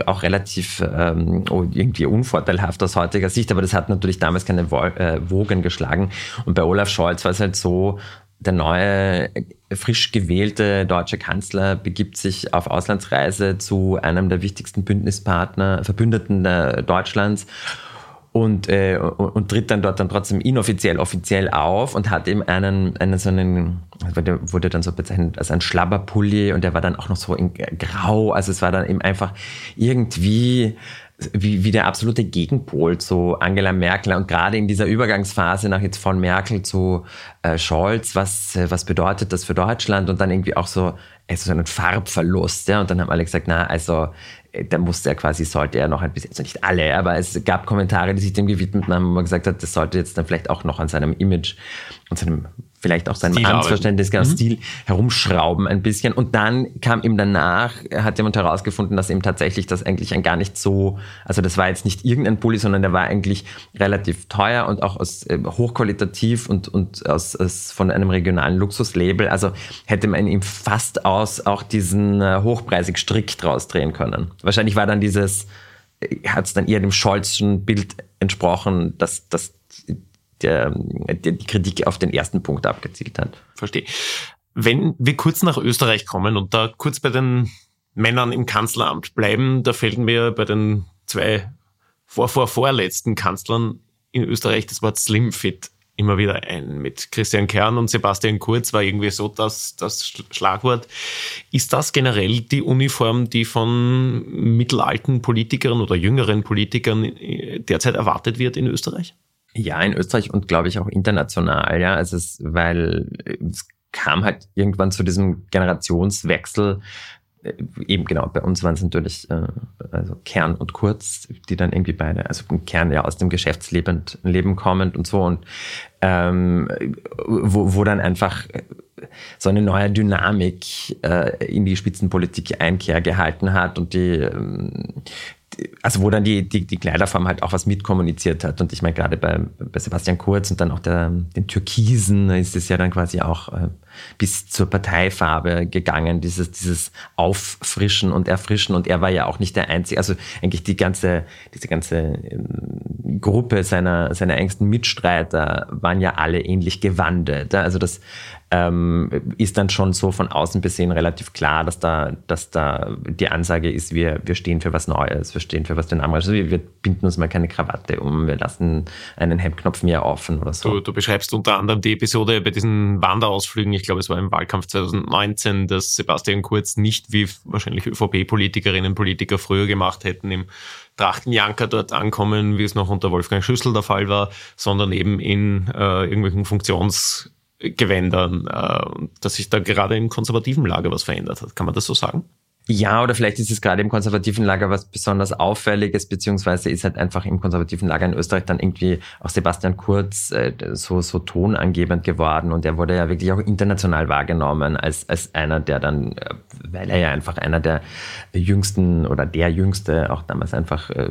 Speaker 1: auch relativ ähm, oh, irgendwie unvorteilhaft aus heutiger Sicht, aber das hat natürlich damals keine äh, Wogen geschlagen. Und bei Olaf Scholz war es halt so, der neue, frisch gewählte deutsche Kanzler begibt sich auf Auslandsreise zu einem der wichtigsten Bündnispartner, Verbündeten Deutschlands und, äh, und tritt dann dort dann trotzdem inoffiziell, offiziell auf und hat eben einen, einen so einen, wurde dann so bezeichnet als ein Schlabberpulli und der war dann auch noch so in grau, also es war dann eben einfach irgendwie wie, wie der absolute Gegenpol zu Angela Merkel. Und gerade in dieser Übergangsphase nach jetzt von Merkel zu äh, Scholz, was, äh, was bedeutet das für Deutschland? Und dann irgendwie auch so, also so einen Farbverlust, ja, und dann haben alle gesagt, na, also da musste er quasi, sollte er noch ein bisschen, also nicht alle, aber es gab Kommentare, die sich dem gewidmet haben, wo man gesagt hat, das sollte jetzt dann vielleicht auch noch an seinem Image und seinem vielleicht auch seinem Amtsverständnis, genau, mhm. Stil herumschrauben ein bisschen. Und dann kam ihm danach, hat jemand herausgefunden, dass ihm tatsächlich das eigentlich ein gar nicht so, also das war jetzt nicht irgendein Pulli, sondern der war eigentlich relativ teuer und auch aus, äh, hochqualitativ und, und aus, aus, von einem regionalen Luxuslabel. Also hätte man ihm fast aus auch diesen äh, hochpreisig Strick draus drehen können. Wahrscheinlich war dann dieses, äh, hat es dann eher dem Scholzschen Bild entsprochen, dass, der die Kritik auf den ersten Punkt abgezielt hat.
Speaker 2: Verstehe. Wenn wir kurz nach Österreich kommen und da kurz bei den Männern im Kanzleramt bleiben, da fällt mir bei den zwei vor, vor, vorletzten Kanzlern in Österreich das Wort Slimfit immer wieder ein. Mit Christian Kern und Sebastian Kurz war irgendwie so das, das Schlagwort. Ist das generell die Uniform, die von mittelalten Politikern oder jüngeren Politikern äh, derzeit erwartet wird in Österreich?
Speaker 1: Ja, in Österreich und glaube ich auch international, ja. Also es, weil es kam halt irgendwann zu diesem Generationswechsel, eben genau, bei uns waren es natürlich äh, also Kern und Kurz, die dann irgendwie beide, also Kern ja aus dem Geschäftsleben Leben kommend und so und ähm, wo, wo dann einfach so eine neue Dynamik äh, in die Spitzenpolitik Einkehr gehalten hat und die, ähm, also wo dann die, die, die Kleiderform halt auch was mitkommuniziert hat. Und ich meine, gerade bei, bei Sebastian Kurz und dann auch der, den Türkisen ist es ja dann quasi auch äh, bis zur Parteifarbe gegangen, dieses, dieses Auffrischen und Erfrischen. Und er war ja auch nicht der Einzige, also eigentlich die ganze, diese ganze ähm, Gruppe seiner, seiner engsten Mitstreiter waren ja alle ähnlich gewandelt. Also das ähm, ist dann schon so von außen besehen relativ klar, dass da, dass da die Ansage ist, wir, wir stehen für was Neues, wir stehen für was Dynamisches. Also wir, wir binden uns mal keine Krawatte um, wir lassen einen Hemdknopf mehr offen oder so.
Speaker 2: Du, du beschreibst unter anderem die Episode bei diesen Wanderausflügen, ich glaube, es war im Wahlkampf 2019, dass Sebastian Kurz nicht wie wahrscheinlich ÖVP-Politikerinnen und Politiker früher gemacht hätten, im Trachtenjanker dort ankommen, wie es noch unter Wolfgang Schüssel der Fall war, sondern eben in äh, irgendwelchen Funktionsgewändern, äh, dass sich da gerade im konservativen Lager was verändert hat. Kann man das so sagen?
Speaker 1: Ja, oder vielleicht ist es gerade im konservativen Lager was besonders Auffälliges, beziehungsweise ist halt einfach im konservativen Lager in Österreich dann irgendwie auch Sebastian Kurz äh, so, so tonangebend geworden. Und er wurde ja wirklich auch international wahrgenommen als, als einer, der dann, äh, weil er ja einfach einer der jüngsten oder der jüngste, auch damals einfach äh,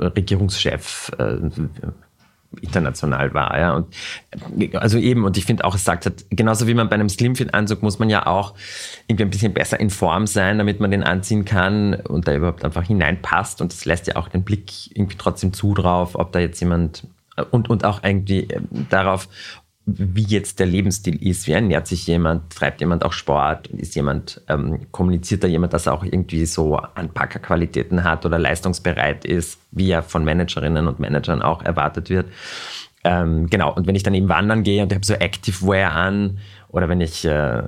Speaker 1: Regierungschef äh, international war. Ja. Und, also eben, und ich finde auch, es sagt halt, genauso wie man bei einem Slimfit-Anzug muss man ja auch irgendwie ein bisschen besser in Form sein, damit man den anziehen kann und da überhaupt einfach hineinpasst. Und das lässt ja auch den Blick irgendwie trotzdem zu drauf, ob da jetzt jemand und, und auch irgendwie darauf, wie jetzt der Lebensstil ist, wie ernährt sich jemand, treibt jemand auch Sport, ist jemand, ähm, kommuniziert da jemand, dass er auch irgendwie so Anpackerqualitäten hat oder leistungsbereit ist, wie er von Managerinnen und Managern auch erwartet wird. Ähm, genau, und wenn ich dann eben wandern gehe und ich habe so Activewear an oder wenn ich, äh,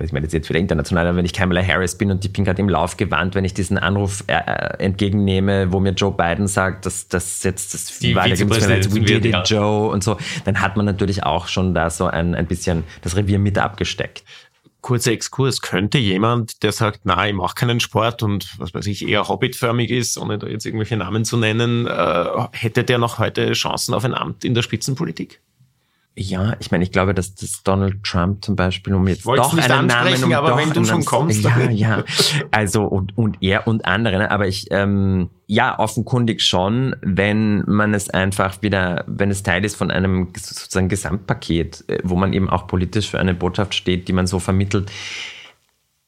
Speaker 1: ich meine, jetzt wieder international, aber wenn ich Kamala Harris bin und ich bin gerade im Laufgewand, wenn ich diesen Anruf äh, äh, entgegennehme, wo mir Joe Biden sagt, dass das jetzt das
Speaker 2: Die
Speaker 1: We did it, Joe und so, dann hat man natürlich auch schon da so ein, ein bisschen das Revier mit abgesteckt.
Speaker 2: Kurzer Exkurs, könnte jemand, der sagt, na, ich mache keinen Sport und was weiß ich, eher hobbitförmig ist, ohne da jetzt irgendwelche Namen zu nennen, äh, hätte der noch heute Chancen auf ein Amt in der Spitzenpolitik?
Speaker 1: Ja, ich meine, ich glaube, dass das Donald Trump zum Beispiel, um jetzt doch einen Namen,
Speaker 2: um aber wenn du schon kommst.
Speaker 1: Ja, ja. Also und, und er und andere, ne? aber ich, ähm, ja, offenkundig schon, wenn man es einfach wieder, wenn es Teil ist von einem sozusagen Gesamtpaket, äh, wo man eben auch politisch für eine Botschaft steht, die man so vermittelt,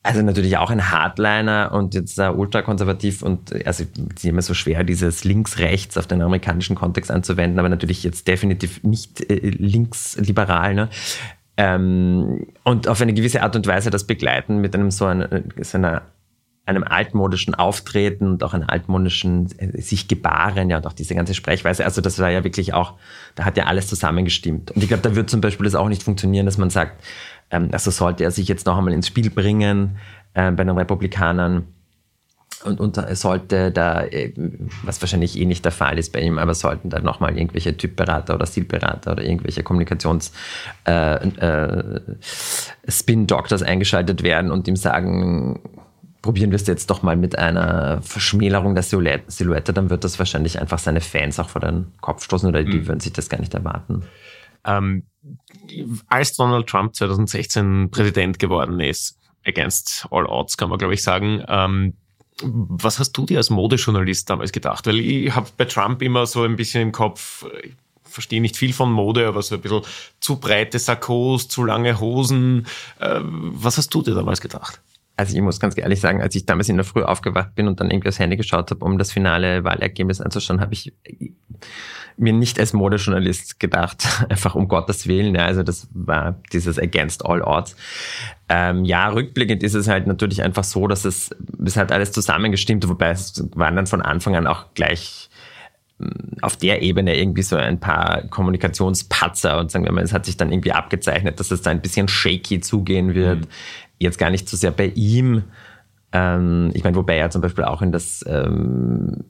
Speaker 1: also natürlich auch ein Hardliner und jetzt uh, ultrakonservativ und also es ist immer so schwer, dieses links-rechts auf den amerikanischen Kontext anzuwenden, aber natürlich jetzt definitiv nicht äh, linksliberal. Ne? Ähm, und auf eine gewisse Art und Weise das begleiten mit einem so, einer, so einer, einem altmodischen Auftreten und auch einem altmodischen äh, sich gebaren, ja, und auch diese ganze Sprechweise. Also das war ja wirklich auch, da hat ja alles zusammengestimmt. Und ich glaube, da wird zum Beispiel das auch nicht funktionieren, dass man sagt, ähm, also sollte er sich jetzt noch einmal ins Spiel bringen äh, bei den Republikanern. Und, und sollte da, äh, was wahrscheinlich eh nicht der Fall ist bei ihm, aber sollten da nochmal irgendwelche Typberater oder Stilberater oder irgendwelche Kommunikations äh, äh, Spin-Doctors eingeschaltet werden und ihm sagen, probieren wir es jetzt doch mal mit einer Verschmälerung der Silhouette, dann wird das wahrscheinlich einfach seine Fans auch vor den Kopf stoßen oder die mhm. würden sich das gar nicht erwarten.
Speaker 2: Ähm, als Donald Trump 2016 Präsident geworden ist, against all odds, kann man glaube ich sagen, ähm, was hast du dir als Modejournalist damals gedacht? Weil ich habe bei Trump immer so ein bisschen im Kopf, ich verstehe nicht viel von Mode, aber so ein bisschen zu breite Sakkos, zu lange Hosen. Äh, was hast du dir damals gedacht?
Speaker 1: Also ich muss ganz ehrlich sagen, als ich damals in der Früh aufgewacht bin und dann irgendwie aufs Handy geschaut habe, um das finale Wahlergebnis anzuschauen, habe ich mir nicht als Modejournalist gedacht, einfach um Gottes Willen. Ja, also das war dieses Against All Odds. Ähm, ja, rückblickend ist es halt natürlich einfach so, dass es, es hat alles zusammengestimmt, wobei es waren dann von Anfang an auch gleich hm, auf der Ebene irgendwie so ein paar Kommunikationspatzer und sagen wir mal, es hat sich dann irgendwie abgezeichnet, dass es da ein bisschen shaky zugehen wird. Mhm. Jetzt gar nicht so sehr bei ihm, Ähm, ich meine, wobei er zum Beispiel auch in das, ähm,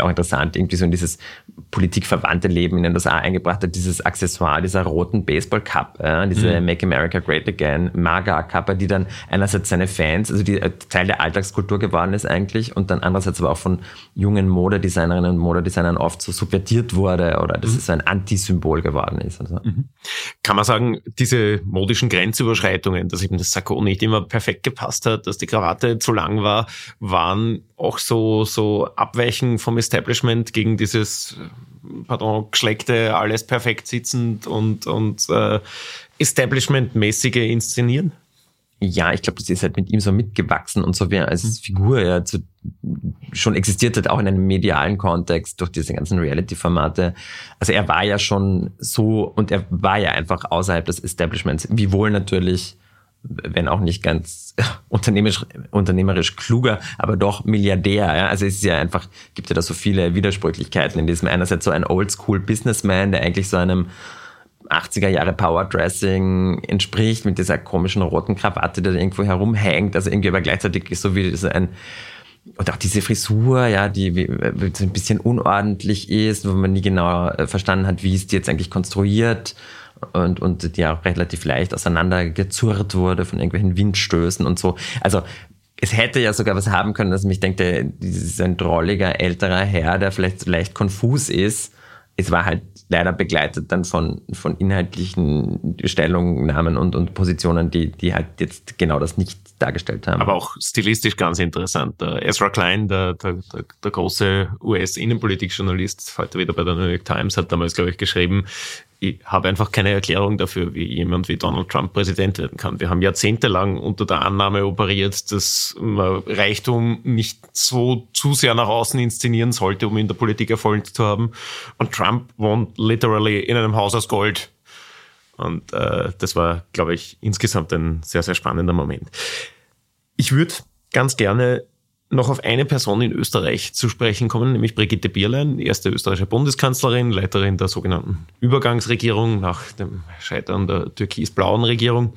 Speaker 1: auch interessant, irgendwie so in dieses politikverwandte Leben in den USA eingebracht hat, dieses Accessoire dieser roten Baseball-Cup, ja, diese mhm. Make America Great Again, Maga-Kappa, die dann einerseits seine Fans, also die äh, Teil der Alltagskultur geworden ist eigentlich und dann andererseits aber auch von jungen Modedesignerinnen und Modedesignern oft so subvertiert wurde oder dass mhm. es so ein Antisymbol geworden ist. Also. Mhm.
Speaker 2: Kann man sagen, diese modischen Grenzüberschreitungen, dass eben das Sakko nicht immer perfekt gepasst hat, dass die Krawatte zu lang war, waren auch so, so Abweichen vom Establishment gegen dieses, pardon, geschleckte, alles perfekt sitzend und, und äh, Establishment-mäßige Inszenieren?
Speaker 1: Ja, ich glaube, das ist halt mit ihm so mitgewachsen und so wie er als mhm. Figur ja zu, schon existiert hat, auch in einem medialen Kontext durch diese ganzen Reality-Formate. Also er war ja schon so und er war ja einfach außerhalb des Establishments, wiewohl natürlich wenn auch nicht ganz unternehmerisch, unternehmerisch kluger, aber doch Milliardär. Ja? Also es ist ja einfach, gibt ja da so viele Widersprüchlichkeiten in diesem einerseits so ein Oldschool Businessman, der eigentlich so einem 80er Jahre Powerdressing entspricht, mit dieser komischen roten Krawatte, die da irgendwo herumhängt, also irgendwie aber gleichzeitig so wie so ein und auch diese Frisur, ja, die so ein bisschen unordentlich ist, wo man nie genau äh, verstanden hat, wie ist die jetzt eigentlich konstruiert und, und die auch relativ leicht auseinandergezurrt wurde von irgendwelchen Windstößen und so. Also es hätte ja sogar was haben können, dass mich denke, dieses ein drolliger älterer Herr, der vielleicht leicht konfus ist. Es war halt leider begleitet dann von, von inhaltlichen Stellungnahmen und, und Positionen, die, die halt jetzt genau das nicht dargestellt haben.
Speaker 2: Aber auch stilistisch ganz interessant. Der Ezra Klein, der, der, der, der große US-Innenpolitik-Journalist, heute wieder bei der New York Times, hat damals, glaube ich, geschrieben, ich habe einfach keine Erklärung dafür, wie jemand wie Donald Trump Präsident werden kann. Wir haben jahrzehntelang unter der Annahme operiert, dass man Reichtum nicht so zu sehr nach außen inszenieren sollte, um in der Politik Erfolg zu haben. Und Trump wohnt literally in einem Haus aus Gold. Und äh, das war, glaube ich, insgesamt ein sehr, sehr spannender Moment. Ich würde ganz gerne noch auf eine Person in Österreich zu sprechen kommen, nämlich Brigitte Bierlein, erste österreichische Bundeskanzlerin, Leiterin der sogenannten Übergangsregierung nach dem Scheitern der türkis-blauen Regierung.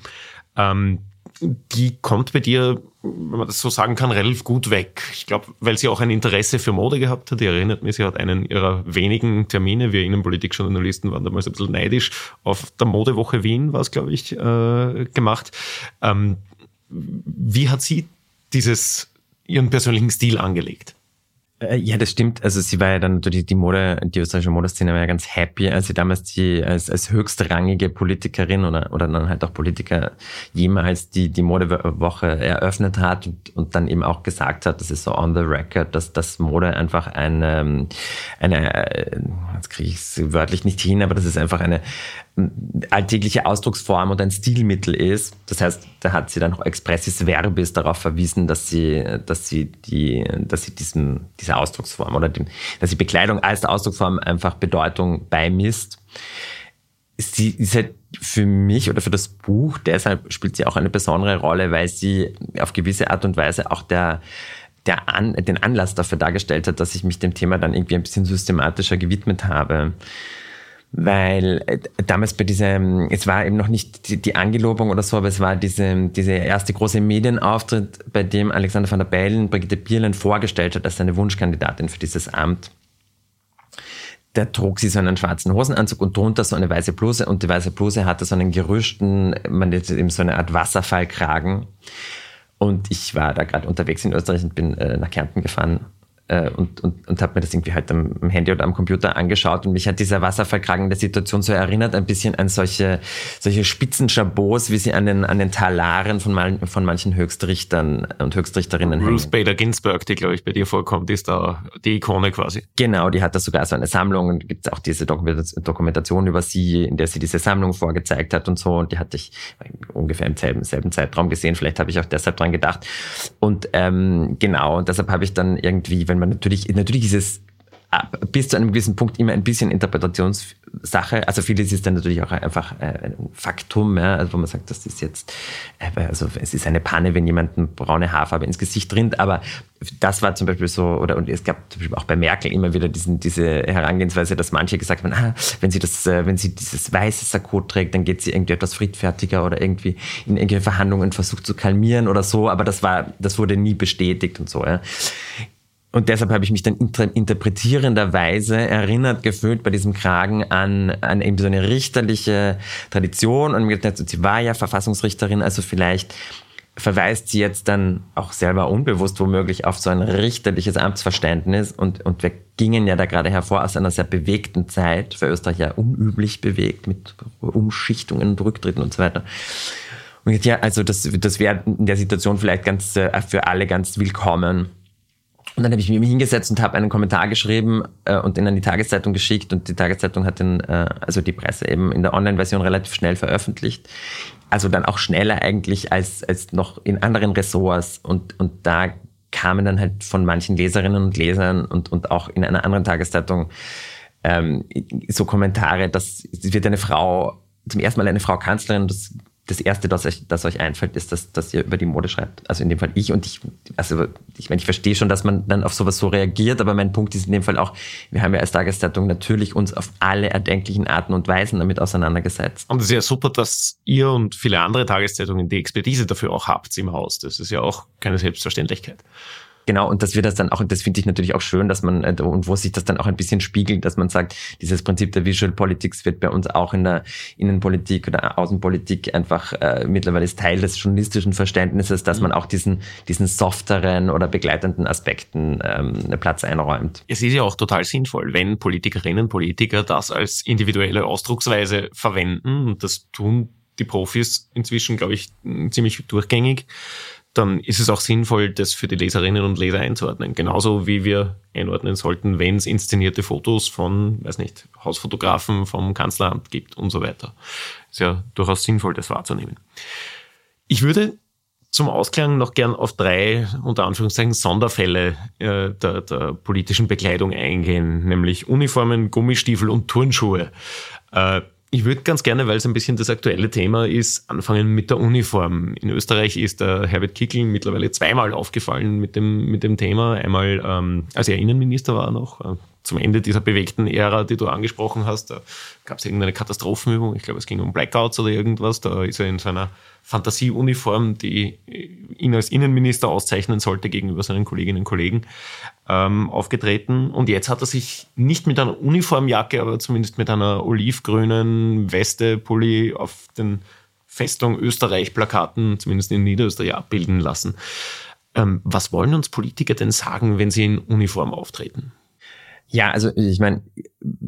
Speaker 2: Ähm, die kommt bei dir, wenn man das so sagen kann, relativ gut weg. Ich glaube, weil sie auch ein Interesse für Mode gehabt hat. Die erinnert mich, sie hat einen ihrer wenigen Termine, wir Innenpolitikjournalisten waren damals ein bisschen neidisch, auf der Modewoche Wien war es, glaube ich, äh, gemacht. Ähm, wie hat sie dieses ihren persönlichen Stil angelegt.
Speaker 1: Äh, ja, das stimmt. Also sie war ja dann natürlich die Mode, die österreichische Modeszene war ja ganz happy, als sie damals die als, als höchstrangige Politikerin oder oder dann halt auch Politiker jemals die die Modewoche eröffnet hat und, und dann eben auch gesagt hat, das ist so on the record, dass das Mode einfach eine eine äh, jetzt kriege ich es wörtlich nicht hin, aber das ist einfach eine alltägliche Ausdrucksform und ein Stilmittel ist. Das heißt, da hat sie dann auch expressis verbis darauf verwiesen, dass sie, dass sie die, dass sie diesem, dieser Ausdrucksform oder dem, dass sie Bekleidung als Ausdrucksform einfach Bedeutung beimisst. Sie ist halt für mich oder für das Buch, deshalb spielt sie auch eine besondere Rolle, weil sie auf gewisse Art und Weise auch der, der An, den Anlass dafür dargestellt hat, dass ich mich dem Thema dann irgendwie ein bisschen systematischer gewidmet habe weil äh, damals bei diesem, es war eben noch nicht die, die Angelobung oder so, aber es war diese, diese erste große Medienauftritt, bei dem Alexander van der Bellen Brigitte Bierlein vorgestellt hat als seine Wunschkandidatin für dieses Amt. Da trug sie so einen schwarzen Hosenanzug und drunter so eine weiße Bluse und die weiße Bluse hatte so einen gerüschten, man nennt eben so eine Art Wasserfallkragen. Und ich war da gerade unterwegs in Österreich und bin äh, nach Kärnten gefahren äh, und, und, und habe mir das irgendwie halt am, am, Handy oder am Computer angeschaut und mich hat dieser Wasserverkragen in der Situation so erinnert, ein bisschen an solche, solche Spitzenchabots, wie sie an den, an den Talaren von, mal, von manchen Höchstrichtern und Höchstrichterinnen
Speaker 2: Ruth hängen. Bader Ginsburg, die glaube ich bei dir vorkommt, ist da die Ikone quasi.
Speaker 1: Genau, die hat da sogar so eine Sammlung und gibt auch diese Dokumentation über sie, in der sie diese Sammlung vorgezeigt hat und so und die hatte ich ungefähr im selben, selben Zeitraum gesehen, vielleicht habe ich auch deshalb dran gedacht und ähm, genau, und deshalb habe ich dann irgendwie, wenn wenn man natürlich, natürlich ist es bis zu einem gewissen Punkt immer ein bisschen Interpretationssache. Also vieles ist dann natürlich auch einfach äh, ein Faktum, ja, also wo man sagt, das ist jetzt, äh, also es ist eine Panne, wenn jemand eine braune Haarfarbe ins Gesicht rinnt, aber das war zum Beispiel so, oder und es gab zum Beispiel auch bei Merkel immer wieder diesen, diese Herangehensweise, dass manche gesagt haben, ah, wenn sie das, äh, wenn sie dieses weiße Sakko trägt, dann geht sie irgendwie etwas friedfertiger oder irgendwie in irgendwelche Verhandlungen versucht zu kalmieren oder so, aber das war, das wurde nie bestätigt und so. Ja. Und deshalb habe ich mich dann interpretierenderweise erinnert gefühlt bei diesem Kragen an, an eben so eine richterliche Tradition und gedacht, sie war ja Verfassungsrichterin, also vielleicht verweist sie jetzt dann auch selber unbewusst womöglich auf so ein richterliches Amtsverständnis und, und wir gingen ja da gerade hervor aus einer sehr bewegten Zeit, für Österreich ja unüblich bewegt mit Umschichtungen und Rücktritten und so weiter. Und ja, also das, das wäre in der Situation vielleicht ganz äh, für alle ganz willkommen und dann habe ich mich hingesetzt und habe einen Kommentar geschrieben äh, und den an die Tageszeitung geschickt und die Tageszeitung hat den, äh, also die Presse eben in der Online-Version relativ schnell veröffentlicht. Also dann auch schneller eigentlich als, als noch in anderen Ressorts und, und da kamen dann halt von manchen Leserinnen und Lesern und, und auch in einer anderen Tageszeitung ähm, so Kommentare, dass es wird eine Frau, zum ersten Mal eine Frau Kanzlerin, das das Erste, das euch, das euch einfällt, ist, dass, dass ihr über die Mode schreibt. Also in dem Fall ich und ich, also ich meine, ich verstehe schon, dass man dann auf sowas so reagiert, aber mein Punkt ist in dem Fall auch, wir haben ja als Tageszeitung natürlich uns auf alle erdenklichen Arten und Weisen damit auseinandergesetzt.
Speaker 2: Und es ist ja super, dass ihr und viele andere Tageszeitungen die Expertise dafür auch habt im Haus. Das ist ja auch keine Selbstverständlichkeit.
Speaker 1: Genau, und dass wir das dann auch, das finde ich natürlich auch schön, dass man, äh, und wo sich das dann auch ein bisschen spiegelt, dass man sagt, dieses Prinzip der Visual Politics wird bei uns auch in der Innenpolitik oder Außenpolitik einfach äh, mittlerweile ist Teil des journalistischen Verständnisses, dass man mhm. auch diesen, diesen softeren oder begleitenden Aspekten ähm, Platz einräumt.
Speaker 2: Es ist ja auch total sinnvoll, wenn Politikerinnen und Politiker das als individuelle Ausdrucksweise verwenden, und das tun die Profis inzwischen, glaube ich, ziemlich durchgängig, dann ist es auch sinnvoll, das für die Leserinnen und Leser einzuordnen. Genauso wie wir einordnen sollten, wenn es inszenierte Fotos von, weiß nicht, Hausfotografen vom Kanzleramt gibt und so weiter. Ist ja durchaus sinnvoll, das wahrzunehmen. Ich würde zum Ausklang noch gern auf drei, unter Anführungszeichen, Sonderfälle äh, der, der politischen Bekleidung eingehen, nämlich Uniformen, Gummistiefel und Turnschuhe. Äh, ich würde ganz gerne, weil es ein bisschen das aktuelle Thema ist, anfangen mit der Uniform. In Österreich ist der Herbert Kickl mittlerweile zweimal aufgefallen mit dem, mit dem Thema. Einmal, ähm, als er Innenminister war noch, äh, zum Ende dieser bewegten Ära, die du angesprochen hast. Da gab es irgendeine Katastrophenübung. Ich glaube, es ging um Blackouts oder irgendwas. Da ist er in seiner Fantasieuniform, die ihn als Innenminister auszeichnen sollte gegenüber seinen Kolleginnen und Kollegen, ähm, aufgetreten. Und jetzt hat er sich nicht mit einer Uniformjacke, aber zumindest mit einer olivgrünen Weste, Pulli auf den Festung Österreich-Plakaten, zumindest in Niederösterreich, abbilden lassen. Ähm, was wollen uns Politiker denn sagen, wenn sie in Uniform auftreten?
Speaker 1: Ja, also ich meine,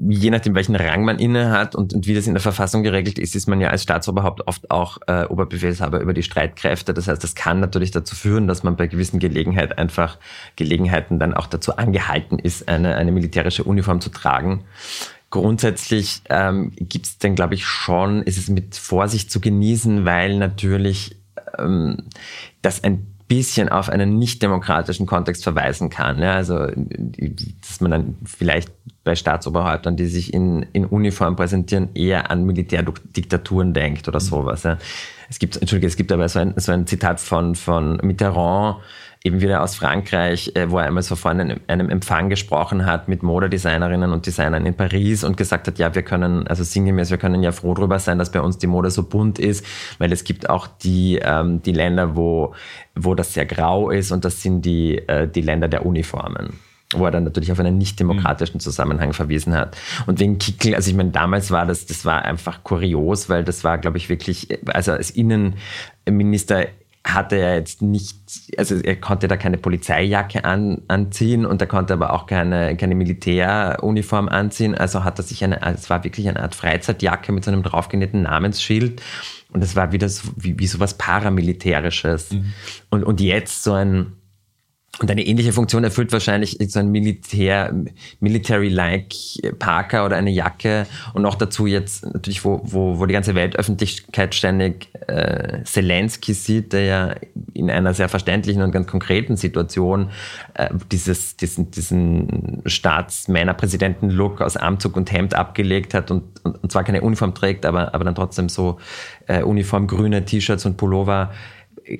Speaker 1: je nachdem, welchen Rang man inne hat und, und wie das in der Verfassung geregelt ist, ist man ja als Staatsoberhaupt oft auch äh, Oberbefehlshaber über die Streitkräfte. Das heißt, das kann natürlich dazu führen, dass man bei gewissen Gelegenheit einfach Gelegenheiten dann auch dazu angehalten ist, eine, eine militärische Uniform zu tragen. Grundsätzlich ähm, gibt es dann, glaube ich, schon, ist es mit Vorsicht zu genießen, weil natürlich ähm, das ein bisschen auf einen nicht demokratischen Kontext verweisen kann. Ja, also, dass man dann vielleicht bei Staatsoberhäuptern, die sich in, in Uniform präsentieren, eher an Militärdiktaturen denkt oder mhm. sowas. Ja. Es gibt, Entschuldige, es gibt aber so ein, so ein Zitat von, von Mitterrand, eben wieder aus Frankreich, äh, wo er einmal so vor einem, einem Empfang gesprochen hat mit Modedesignerinnen und Designern in Paris und gesagt hat, ja, wir können, also sinngemäß, wir können ja froh drüber sein, dass bei uns die Mode so bunt ist, weil es gibt auch die, ähm, die Länder, wo, wo das sehr grau ist und das sind die, äh, die Länder der Uniformen wo er dann natürlich auf einen nicht demokratischen mhm. Zusammenhang verwiesen hat. Und wegen Kickel, also ich meine, damals war das, das war einfach kurios, weil das war, glaube ich, wirklich, also als Innenminister hatte er jetzt nicht, also er konnte da keine Polizeijacke an, anziehen und er konnte aber auch keine, keine Militäruniform anziehen. Also hat er sich eine, es war wirklich eine Art Freizeitjacke mit so einem draufgenähten Namensschild. Und es war wieder so, wie, wie so was Paramilitärisches. Mhm. Und, und jetzt so ein, und eine ähnliche Funktion erfüllt wahrscheinlich so ein Militär, Military-like Parker oder eine Jacke. Und auch dazu jetzt natürlich, wo, wo, wo die ganze Weltöffentlichkeit ständig äh, Zelensky sieht, der ja in einer sehr verständlichen und ganz konkreten Situation äh, dieses, diesen, diesen Staatsmännerpräsidenten-Look aus Armzug und Hemd abgelegt hat und, und, und zwar keine Uniform trägt, aber, aber dann trotzdem so äh, uniformgrüne T-Shirts und Pullover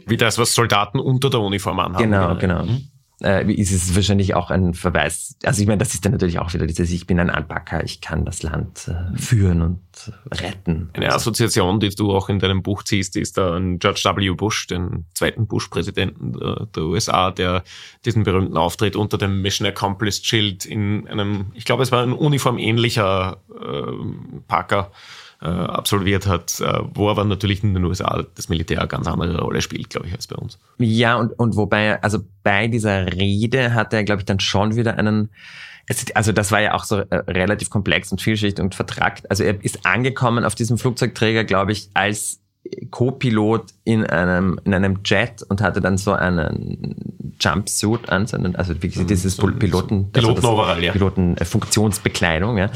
Speaker 2: wie das, was Soldaten unter der Uniform anhaben.
Speaker 1: Genau, genau. Mhm. Äh, ist es wahrscheinlich auch ein Verweis. Also ich meine, das ist dann natürlich auch wieder dieses, ich bin ein Anpacker, ich kann das Land äh, führen und retten.
Speaker 2: Eine Assoziation, die du auch in deinem Buch ziehst, ist da an George W. Bush, den zweiten Bush-Präsidenten der, der, USA, der diesen berühmten Auftritt unter dem Mission Accomplished Schild in einem, ich glaube, es war ein uniformähnlicher äh, Packer, äh, absolviert hat, äh, wo aber natürlich in den USA das Militär eine ganz andere Rolle spielt, glaube ich, als bei uns.
Speaker 1: Ja, und, und wobei, also bei dieser Rede hat er, glaube ich, dann schon wieder einen, also das war ja auch so äh, relativ komplex und vielschichtig und vertrackt. Also er ist angekommen auf diesem Flugzeugträger, glaube ich, als Co-Pilot in einem, in einem Jet und hatte dann so einen Jumpsuit an, also wirklich mhm, dieses so, Piloten,
Speaker 2: Piloten also ja.
Speaker 1: Pilotenfunktionsbekleidung, ja.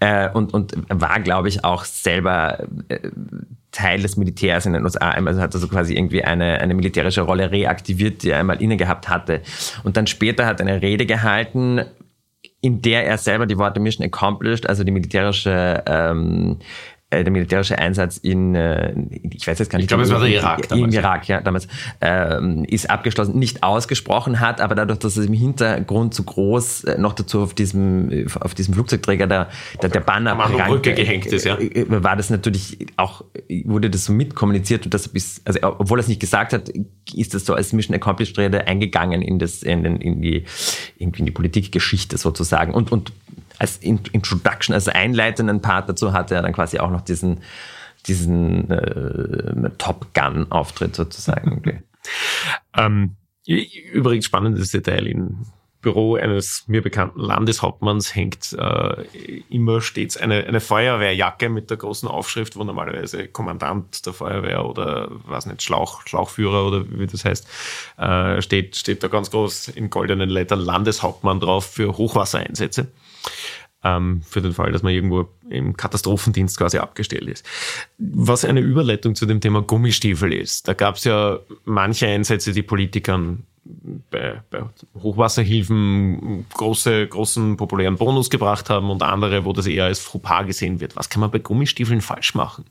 Speaker 1: Äh, und, und war, glaube ich, auch selber äh, Teil des Militärs in den USA. Also hat er so quasi irgendwie eine, eine militärische Rolle reaktiviert, die er einmal inne gehabt hatte. Und dann später hat er eine Rede gehalten, in der er selber die Worte Mission Accomplished, also die militärische ähm, äh, der militärische Einsatz in, äh, ich weiß jetzt gar nicht,
Speaker 2: ich glaube, es war der Irak
Speaker 1: damals. Im Irak, ja, damals, ähm, ist abgeschlossen, nicht ausgesprochen hat, aber dadurch, dass es im Hintergrund zu groß äh, noch dazu auf diesem, auf diesem Flugzeugträger der, der, der Banner
Speaker 2: Brücke gehängt ist, ja.
Speaker 1: war das natürlich auch, wurde das so mitkommuniziert und das bis, also obwohl er es nicht gesagt hat, ist das so als Mission Accomplished Rede eingegangen in das, in, den, in die, irgendwie in die Politikgeschichte sozusagen und, und als Introduction, als einleitenden Part dazu hatte er dann quasi auch noch diesen, diesen äh, Top Gun-Auftritt sozusagen.
Speaker 2: ähm, übrigens spannendes Detail. Im Büro eines mir bekannten Landeshauptmanns hängt äh, immer stets eine, eine Feuerwehrjacke mit der großen Aufschrift, wo normalerweise Kommandant der Feuerwehr oder was nicht, Schlauch, Schlauchführer oder wie das heißt, äh, steht, steht da ganz groß in goldenen Lettern Landeshauptmann drauf für Hochwassereinsätze ähm, für den Fall, dass man irgendwo im Katastrophendienst quasi abgestellt ist. Was eine Überleitung zu dem Thema Gummistiefel ist. Da gab es ja manche Einsätze, die Politikern bei, bei Hochwasserhilfen große, großen populären Bonus gebracht haben und andere, wo das eher als Fauxpas gesehen wird. Was kann man bei Gummistiefeln falsch machen?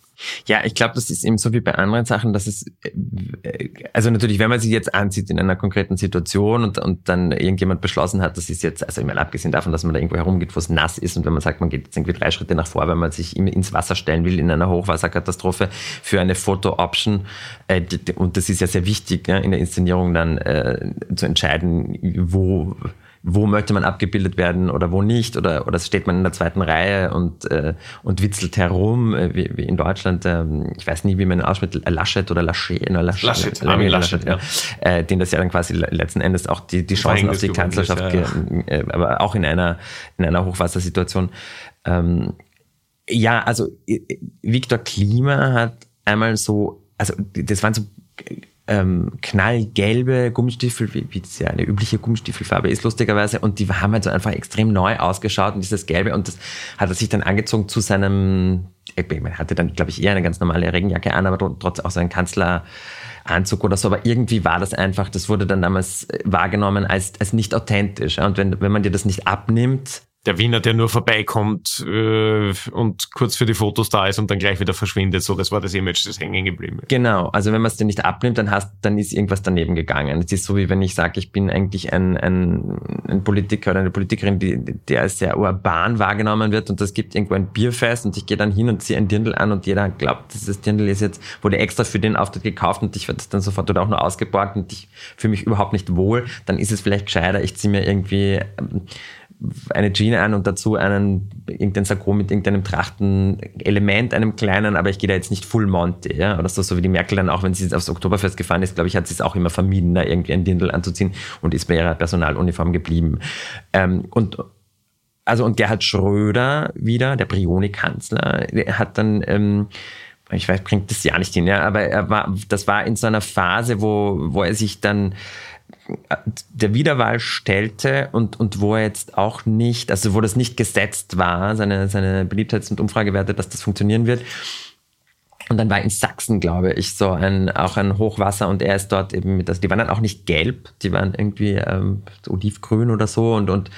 Speaker 1: Ja, ich glaube, das ist eben so wie bei anderen Sachen, dass es, äh, also natürlich, wenn man sich jetzt ansieht in einer konkreten Situation und, und dann irgendjemand beschlossen hat, das ist jetzt, also ich meine, abgesehen davon, dass man da irgendwo herumgeht, wo es nass ist und wenn man sagt, man geht jetzt irgendwie drei Schritte nach vor, wenn man sich ins Wasser stellen will in einer Hochwasserkatastrophe für eine Foto-Option, äh, und das ist ja sehr wichtig ja, in der Inszenierung dann äh, zu entscheiden, wo wo möchte man abgebildet werden oder wo nicht oder oder steht man in der zweiten Reihe und äh, und witzelt herum äh, wie, wie in Deutschland ähm, ich weiß nie wie man ausspricht Laschet oder Laschet
Speaker 2: ne, Laschet, Laschet, Laschet, Laschet ja.
Speaker 1: Äh, den das ja dann quasi letzten Endes auch die die Chancen auf die Kanzlerschaft ja, ja. Äh, aber auch in einer in einer Hochwassersituation ähm, ja also äh, Viktor Klima hat einmal so also das waren so ähm, knallgelbe Gummistiefel, wie, wie das ja eine übliche Gummistiefelfarbe ist, lustigerweise. Und die haben halt so einfach extrem neu ausgeschaut und dieses Gelbe. Und das hat er sich dann angezogen zu seinem, man hatte dann, glaube ich, eher eine ganz normale Regenjacke an, aber trotzdem auch so ein Kanzleranzug oder so. Aber irgendwie war das einfach, das wurde dann damals wahrgenommen als, als nicht authentisch. Und wenn, wenn man dir das nicht abnimmt,
Speaker 2: der Wiener, der nur vorbeikommt äh, und kurz für die Fotos da ist und dann gleich wieder verschwindet. So, das war das Image, das hängen geblieben ist.
Speaker 1: Genau, also wenn man es dir nicht abnimmt, dann hast, dann ist irgendwas daneben gegangen. Es ist so wie wenn ich sage, ich bin eigentlich ein, ein, ein Politiker oder eine Politikerin, die, der als sehr urban wahrgenommen wird und es gibt irgendwo ein Bierfest und ich gehe dann hin und ziehe ein Dirndl an und jeder glaubt, dieses Dirndl ist jetzt, wurde extra für den Auftritt gekauft und ich werde das dann sofort oder auch nur ausgeborgt und ich fühle mich überhaupt nicht wohl, dann ist es vielleicht gescheiter, ich ziehe mir irgendwie ähm, eine Jeans an und dazu einen irgendein Sakko mit irgendeinem Trachtenelement, einem kleinen, aber ich gehe da jetzt nicht Full Monty, ja, oder so, so wie die Merkel dann auch, wenn sie aufs Oktoberfest gefahren ist, glaube ich, hat sie es auch immer vermieden, da irgendwie ein Dirndl anzuziehen und ist bei ihrer Personaluniform geblieben. Ähm, und also und Gerhard Schröder wieder, der Brioni-Kanzler, hat dann ähm, ich weiß, bringt das ja nicht hin, ja, aber er war, das war in so einer Phase, wo, wo er sich dann der Wiederwahl stellte und, und wo er jetzt auch nicht, also wo das nicht gesetzt war, seine, seine Beliebtheits- und Umfragewerte, dass das funktionieren wird. Und dann war in Sachsen, glaube ich, so ein, auch ein Hochwasser und er ist dort eben mit, also die waren dann auch nicht gelb, die waren irgendwie ähm, olivgrün oder so und, und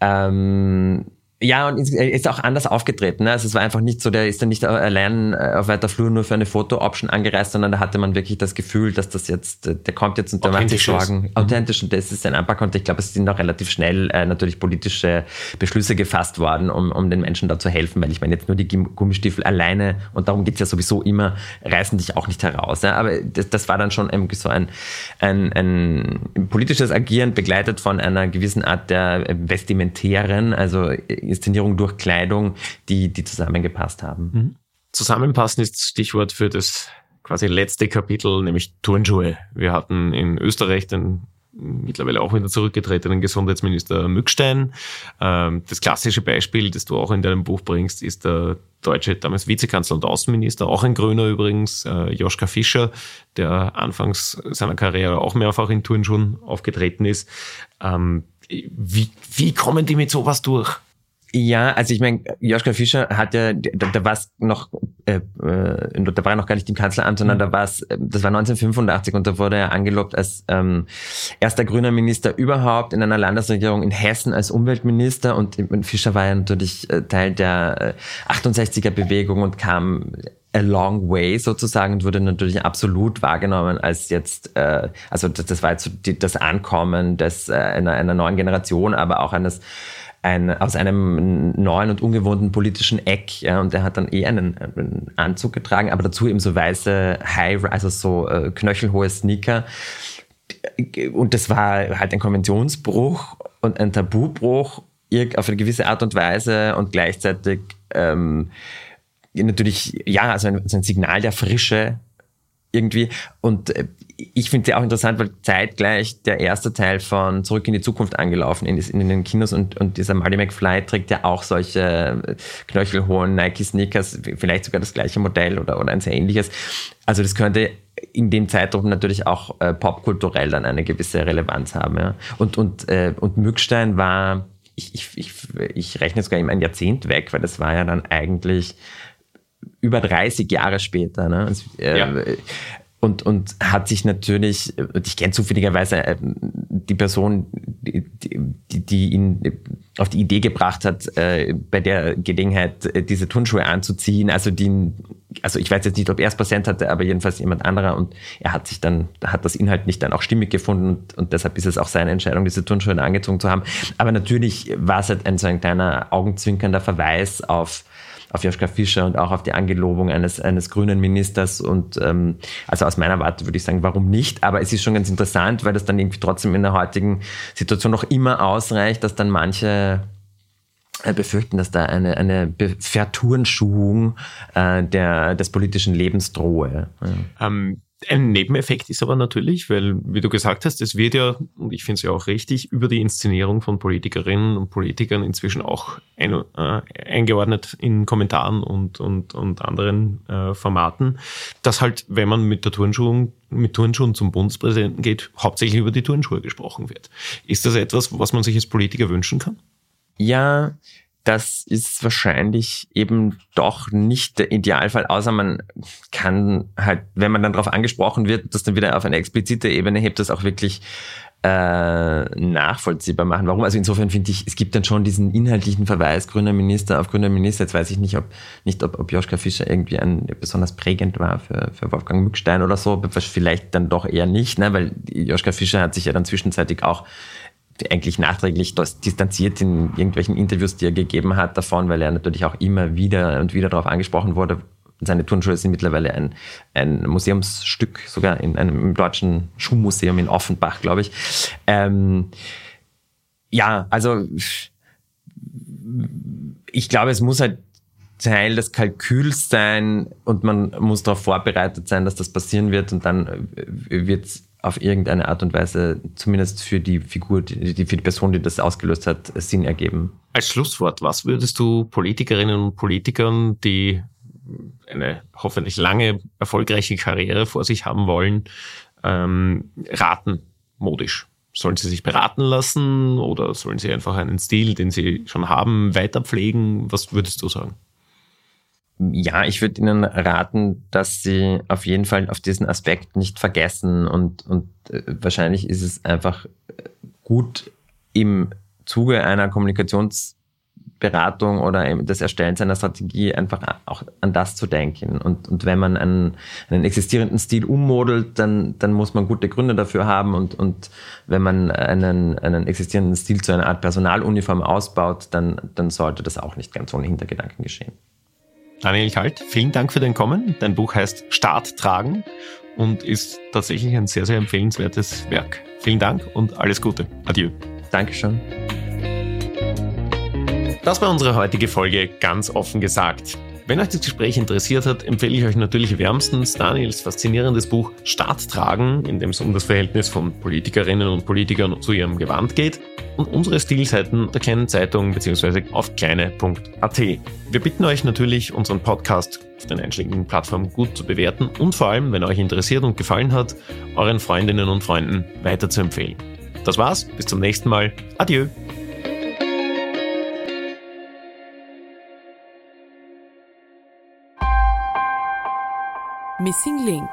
Speaker 1: ähm, ja, und ist auch anders aufgetreten. Ne? Also es war einfach nicht so, der ist dann nicht allein äh, auf weiter Flur nur für eine Foto-Option angereist, sondern da hatte man wirklich das Gefühl, dass das jetzt, äh, der kommt jetzt und der macht sich Sorgen. Mhm. Authentisch und das ist ein Anpack und ich glaube, es sind auch relativ schnell äh, natürlich politische Beschlüsse gefasst worden, um, um den Menschen da zu helfen, weil ich meine jetzt nur die Gummistiefel alleine und darum geht's ja sowieso immer, reißen dich auch nicht heraus. Ja? Aber das, das war dann schon irgendwie so ein, ein, ein politisches Agieren begleitet von einer gewissen Art der Vestimentären, also Inszenierung durch Kleidung, die, die zusammengepasst haben. Mhm.
Speaker 2: Zusammenpassen ist das Stichwort für das quasi letzte Kapitel, nämlich Turnschuhe. Wir hatten in Österreich den mittlerweile auch wieder zurückgetretenen Gesundheitsminister Mückstein. Ähm, das klassische Beispiel, das du auch in deinem Buch bringst, ist der deutsche damals Vizekanzler und Außenminister, auch ein Grüner übrigens, äh, Joschka Fischer, der anfangs seiner Karriere auch mehrfach in Turnschuhen aufgetreten ist. Ähm, wie, wie kommen die mit sowas durch?
Speaker 1: Ja, also ich meine, Joschka Fischer hat ja, da, da war es noch, äh, äh, da war er noch gar nicht im Kanzleramt, sondern mhm. da war es, äh, das war 1985 und da wurde er angelobt als ähm, erster grüner Minister überhaupt in einer Landesregierung in Hessen als Umweltminister und, und Fischer war ja natürlich äh, Teil der äh, 68er Bewegung und kam a long way sozusagen und wurde natürlich absolut wahrgenommen als jetzt, äh, also das, das war jetzt so die, das Ankommen des, äh, einer, einer neuen Generation, aber auch eines ein, aus einem neuen und ungewohnten politischen Eck. Ja, und er hat dann eh einen, einen Anzug getragen, aber dazu eben so weiße High, also so äh, knöchelhohe Sneaker. Und das war halt ein Konventionsbruch und ein Tabubruch auf eine gewisse Art und Weise und gleichzeitig ähm, natürlich, ja, also ein, also ein Signal der Frische irgendwie. Und äh, ich finde sie auch interessant, weil zeitgleich der erste Teil von Zurück in die Zukunft angelaufen ist in den Kinos und, und dieser Marty McFly trägt ja auch solche äh, knöchelhohen Nike-Sneakers, vielleicht sogar das gleiche Modell oder, oder ein sehr ähnliches. Also das könnte in dem Zeitraum natürlich auch äh, popkulturell dann eine gewisse Relevanz haben. Ja. Und, und, äh, und Mückstein war, ich, ich, ich, ich rechne sogar ihm ein Jahrzehnt weg, weil das war ja dann eigentlich über 30 Jahre später. Ne? Also, äh, ja und, und hat sich natürlich, ich kenne zufälligerweise äh, die Person, die, die, die ihn auf die Idee gebracht hat, äh, bei der Gelegenheit äh, diese Turnschuhe anzuziehen. Also die, also ich weiß jetzt nicht, ob er es präsent hatte, aber jedenfalls jemand anderer. Und er hat sich dann, hat das Inhalt nicht dann auch stimmig gefunden und, und deshalb ist es auch seine Entscheidung, diese Turnschuhe angezogen zu haben. Aber natürlich war es halt ein so ein kleiner augenzwinkernder Verweis auf auf Joschka Fischer und auch auf die Angelobung eines, eines grünen Ministers. Und ähm, also aus meiner Warte würde ich sagen, warum nicht? Aber es ist schon ganz interessant, weil das dann irgendwie trotzdem in der heutigen Situation noch immer ausreicht, dass dann manche äh, befürchten, dass da eine, eine Verturnschuhung äh, der, des politischen Lebens drohe.
Speaker 2: Ja. Ähm, ein Nebeneffekt ist aber natürlich, weil, wie du gesagt hast, es wird ja, und ich finde es ja auch richtig, über die Inszenierung von Politikerinnen und Politikern inzwischen auch ein, äh, eingeordnet in Kommentaren und, und, und anderen äh, Formaten, dass halt, wenn man mit der Turnschuhe, mit Turnschuhen zum Bundespräsidenten geht, hauptsächlich über die Turnschuhe gesprochen wird. Ist das etwas, was man sich als Politiker wünschen kann?
Speaker 1: Ja, das ist wahrscheinlich eben doch nicht der Idealfall, außer man kann halt, wenn man dann darauf angesprochen wird, das dann wieder auf eine explizite Ebene hebt, das auch wirklich äh, nachvollziehbar machen. Warum? Also insofern finde ich, es gibt dann schon diesen inhaltlichen Verweis grüner Minister auf grüner Minister. Jetzt weiß ich nicht, ob nicht ob, ob Joschka Fischer irgendwie ein besonders prägend war für, für Wolfgang Mückstein oder so. Vielleicht dann doch eher nicht, ne? weil Joschka Fischer hat sich ja dann zwischenzeitlich auch eigentlich nachträglich distanziert in irgendwelchen Interviews, die er gegeben hat davon, weil er natürlich auch immer wieder und wieder darauf angesprochen wurde. Seine Turnschuhe sind mittlerweile ein, ein Museumsstück, sogar in einem deutschen Schuhmuseum in Offenbach, glaube ich. Ähm, ja, also ich glaube, es muss halt Teil des Kalküls sein und man muss darauf vorbereitet sein, dass das passieren wird und dann wird es auf irgendeine Art und Weise, zumindest für die Figur, die, für die Person, die das ausgelöst hat, Sinn ergeben.
Speaker 2: Als Schlusswort, was würdest du Politikerinnen und Politikern, die eine hoffentlich lange, erfolgreiche Karriere vor sich haben wollen, ähm, raten, modisch? Sollen sie sich beraten lassen oder sollen sie einfach einen Stil, den sie schon haben, weiter pflegen? Was würdest du sagen?
Speaker 1: Ja, ich würde Ihnen raten, dass Sie auf jeden Fall auf diesen Aspekt nicht vergessen und, und äh, wahrscheinlich ist es einfach gut im Zuge einer Kommunikations- Beratung oder das Erstellen seiner Strategie einfach auch an das zu denken. Und, und wenn man einen, einen existierenden Stil ummodelt, dann, dann muss man gute Gründe dafür haben. Und, und wenn man einen, einen existierenden Stil zu einer Art Personaluniform ausbaut, dann, dann sollte das auch nicht ganz ohne Hintergedanken geschehen.
Speaker 2: Daniel Kalt, vielen Dank für dein Kommen. Dein Buch heißt Start tragen und ist tatsächlich ein sehr, sehr empfehlenswertes Werk. Vielen Dank und alles Gute. Adieu.
Speaker 1: Dankeschön.
Speaker 2: Das war unsere heutige Folge ganz offen gesagt. Wenn euch das Gespräch interessiert hat, empfehle ich euch natürlich wärmstens Daniels faszinierendes Buch Staat tragen, in dem es um das Verhältnis von Politikerinnen und Politikern zu ihrem Gewand geht, und unsere Stilseiten der kleinen Zeitung bzw. auf kleine.at. Wir bitten euch natürlich, unseren Podcast auf den einschlägigen Plattformen gut zu bewerten und vor allem, wenn euch interessiert und gefallen hat, euren Freundinnen und Freunden weiter zu empfehlen. Das war's, bis zum nächsten Mal. Adieu.
Speaker 3: Missing Link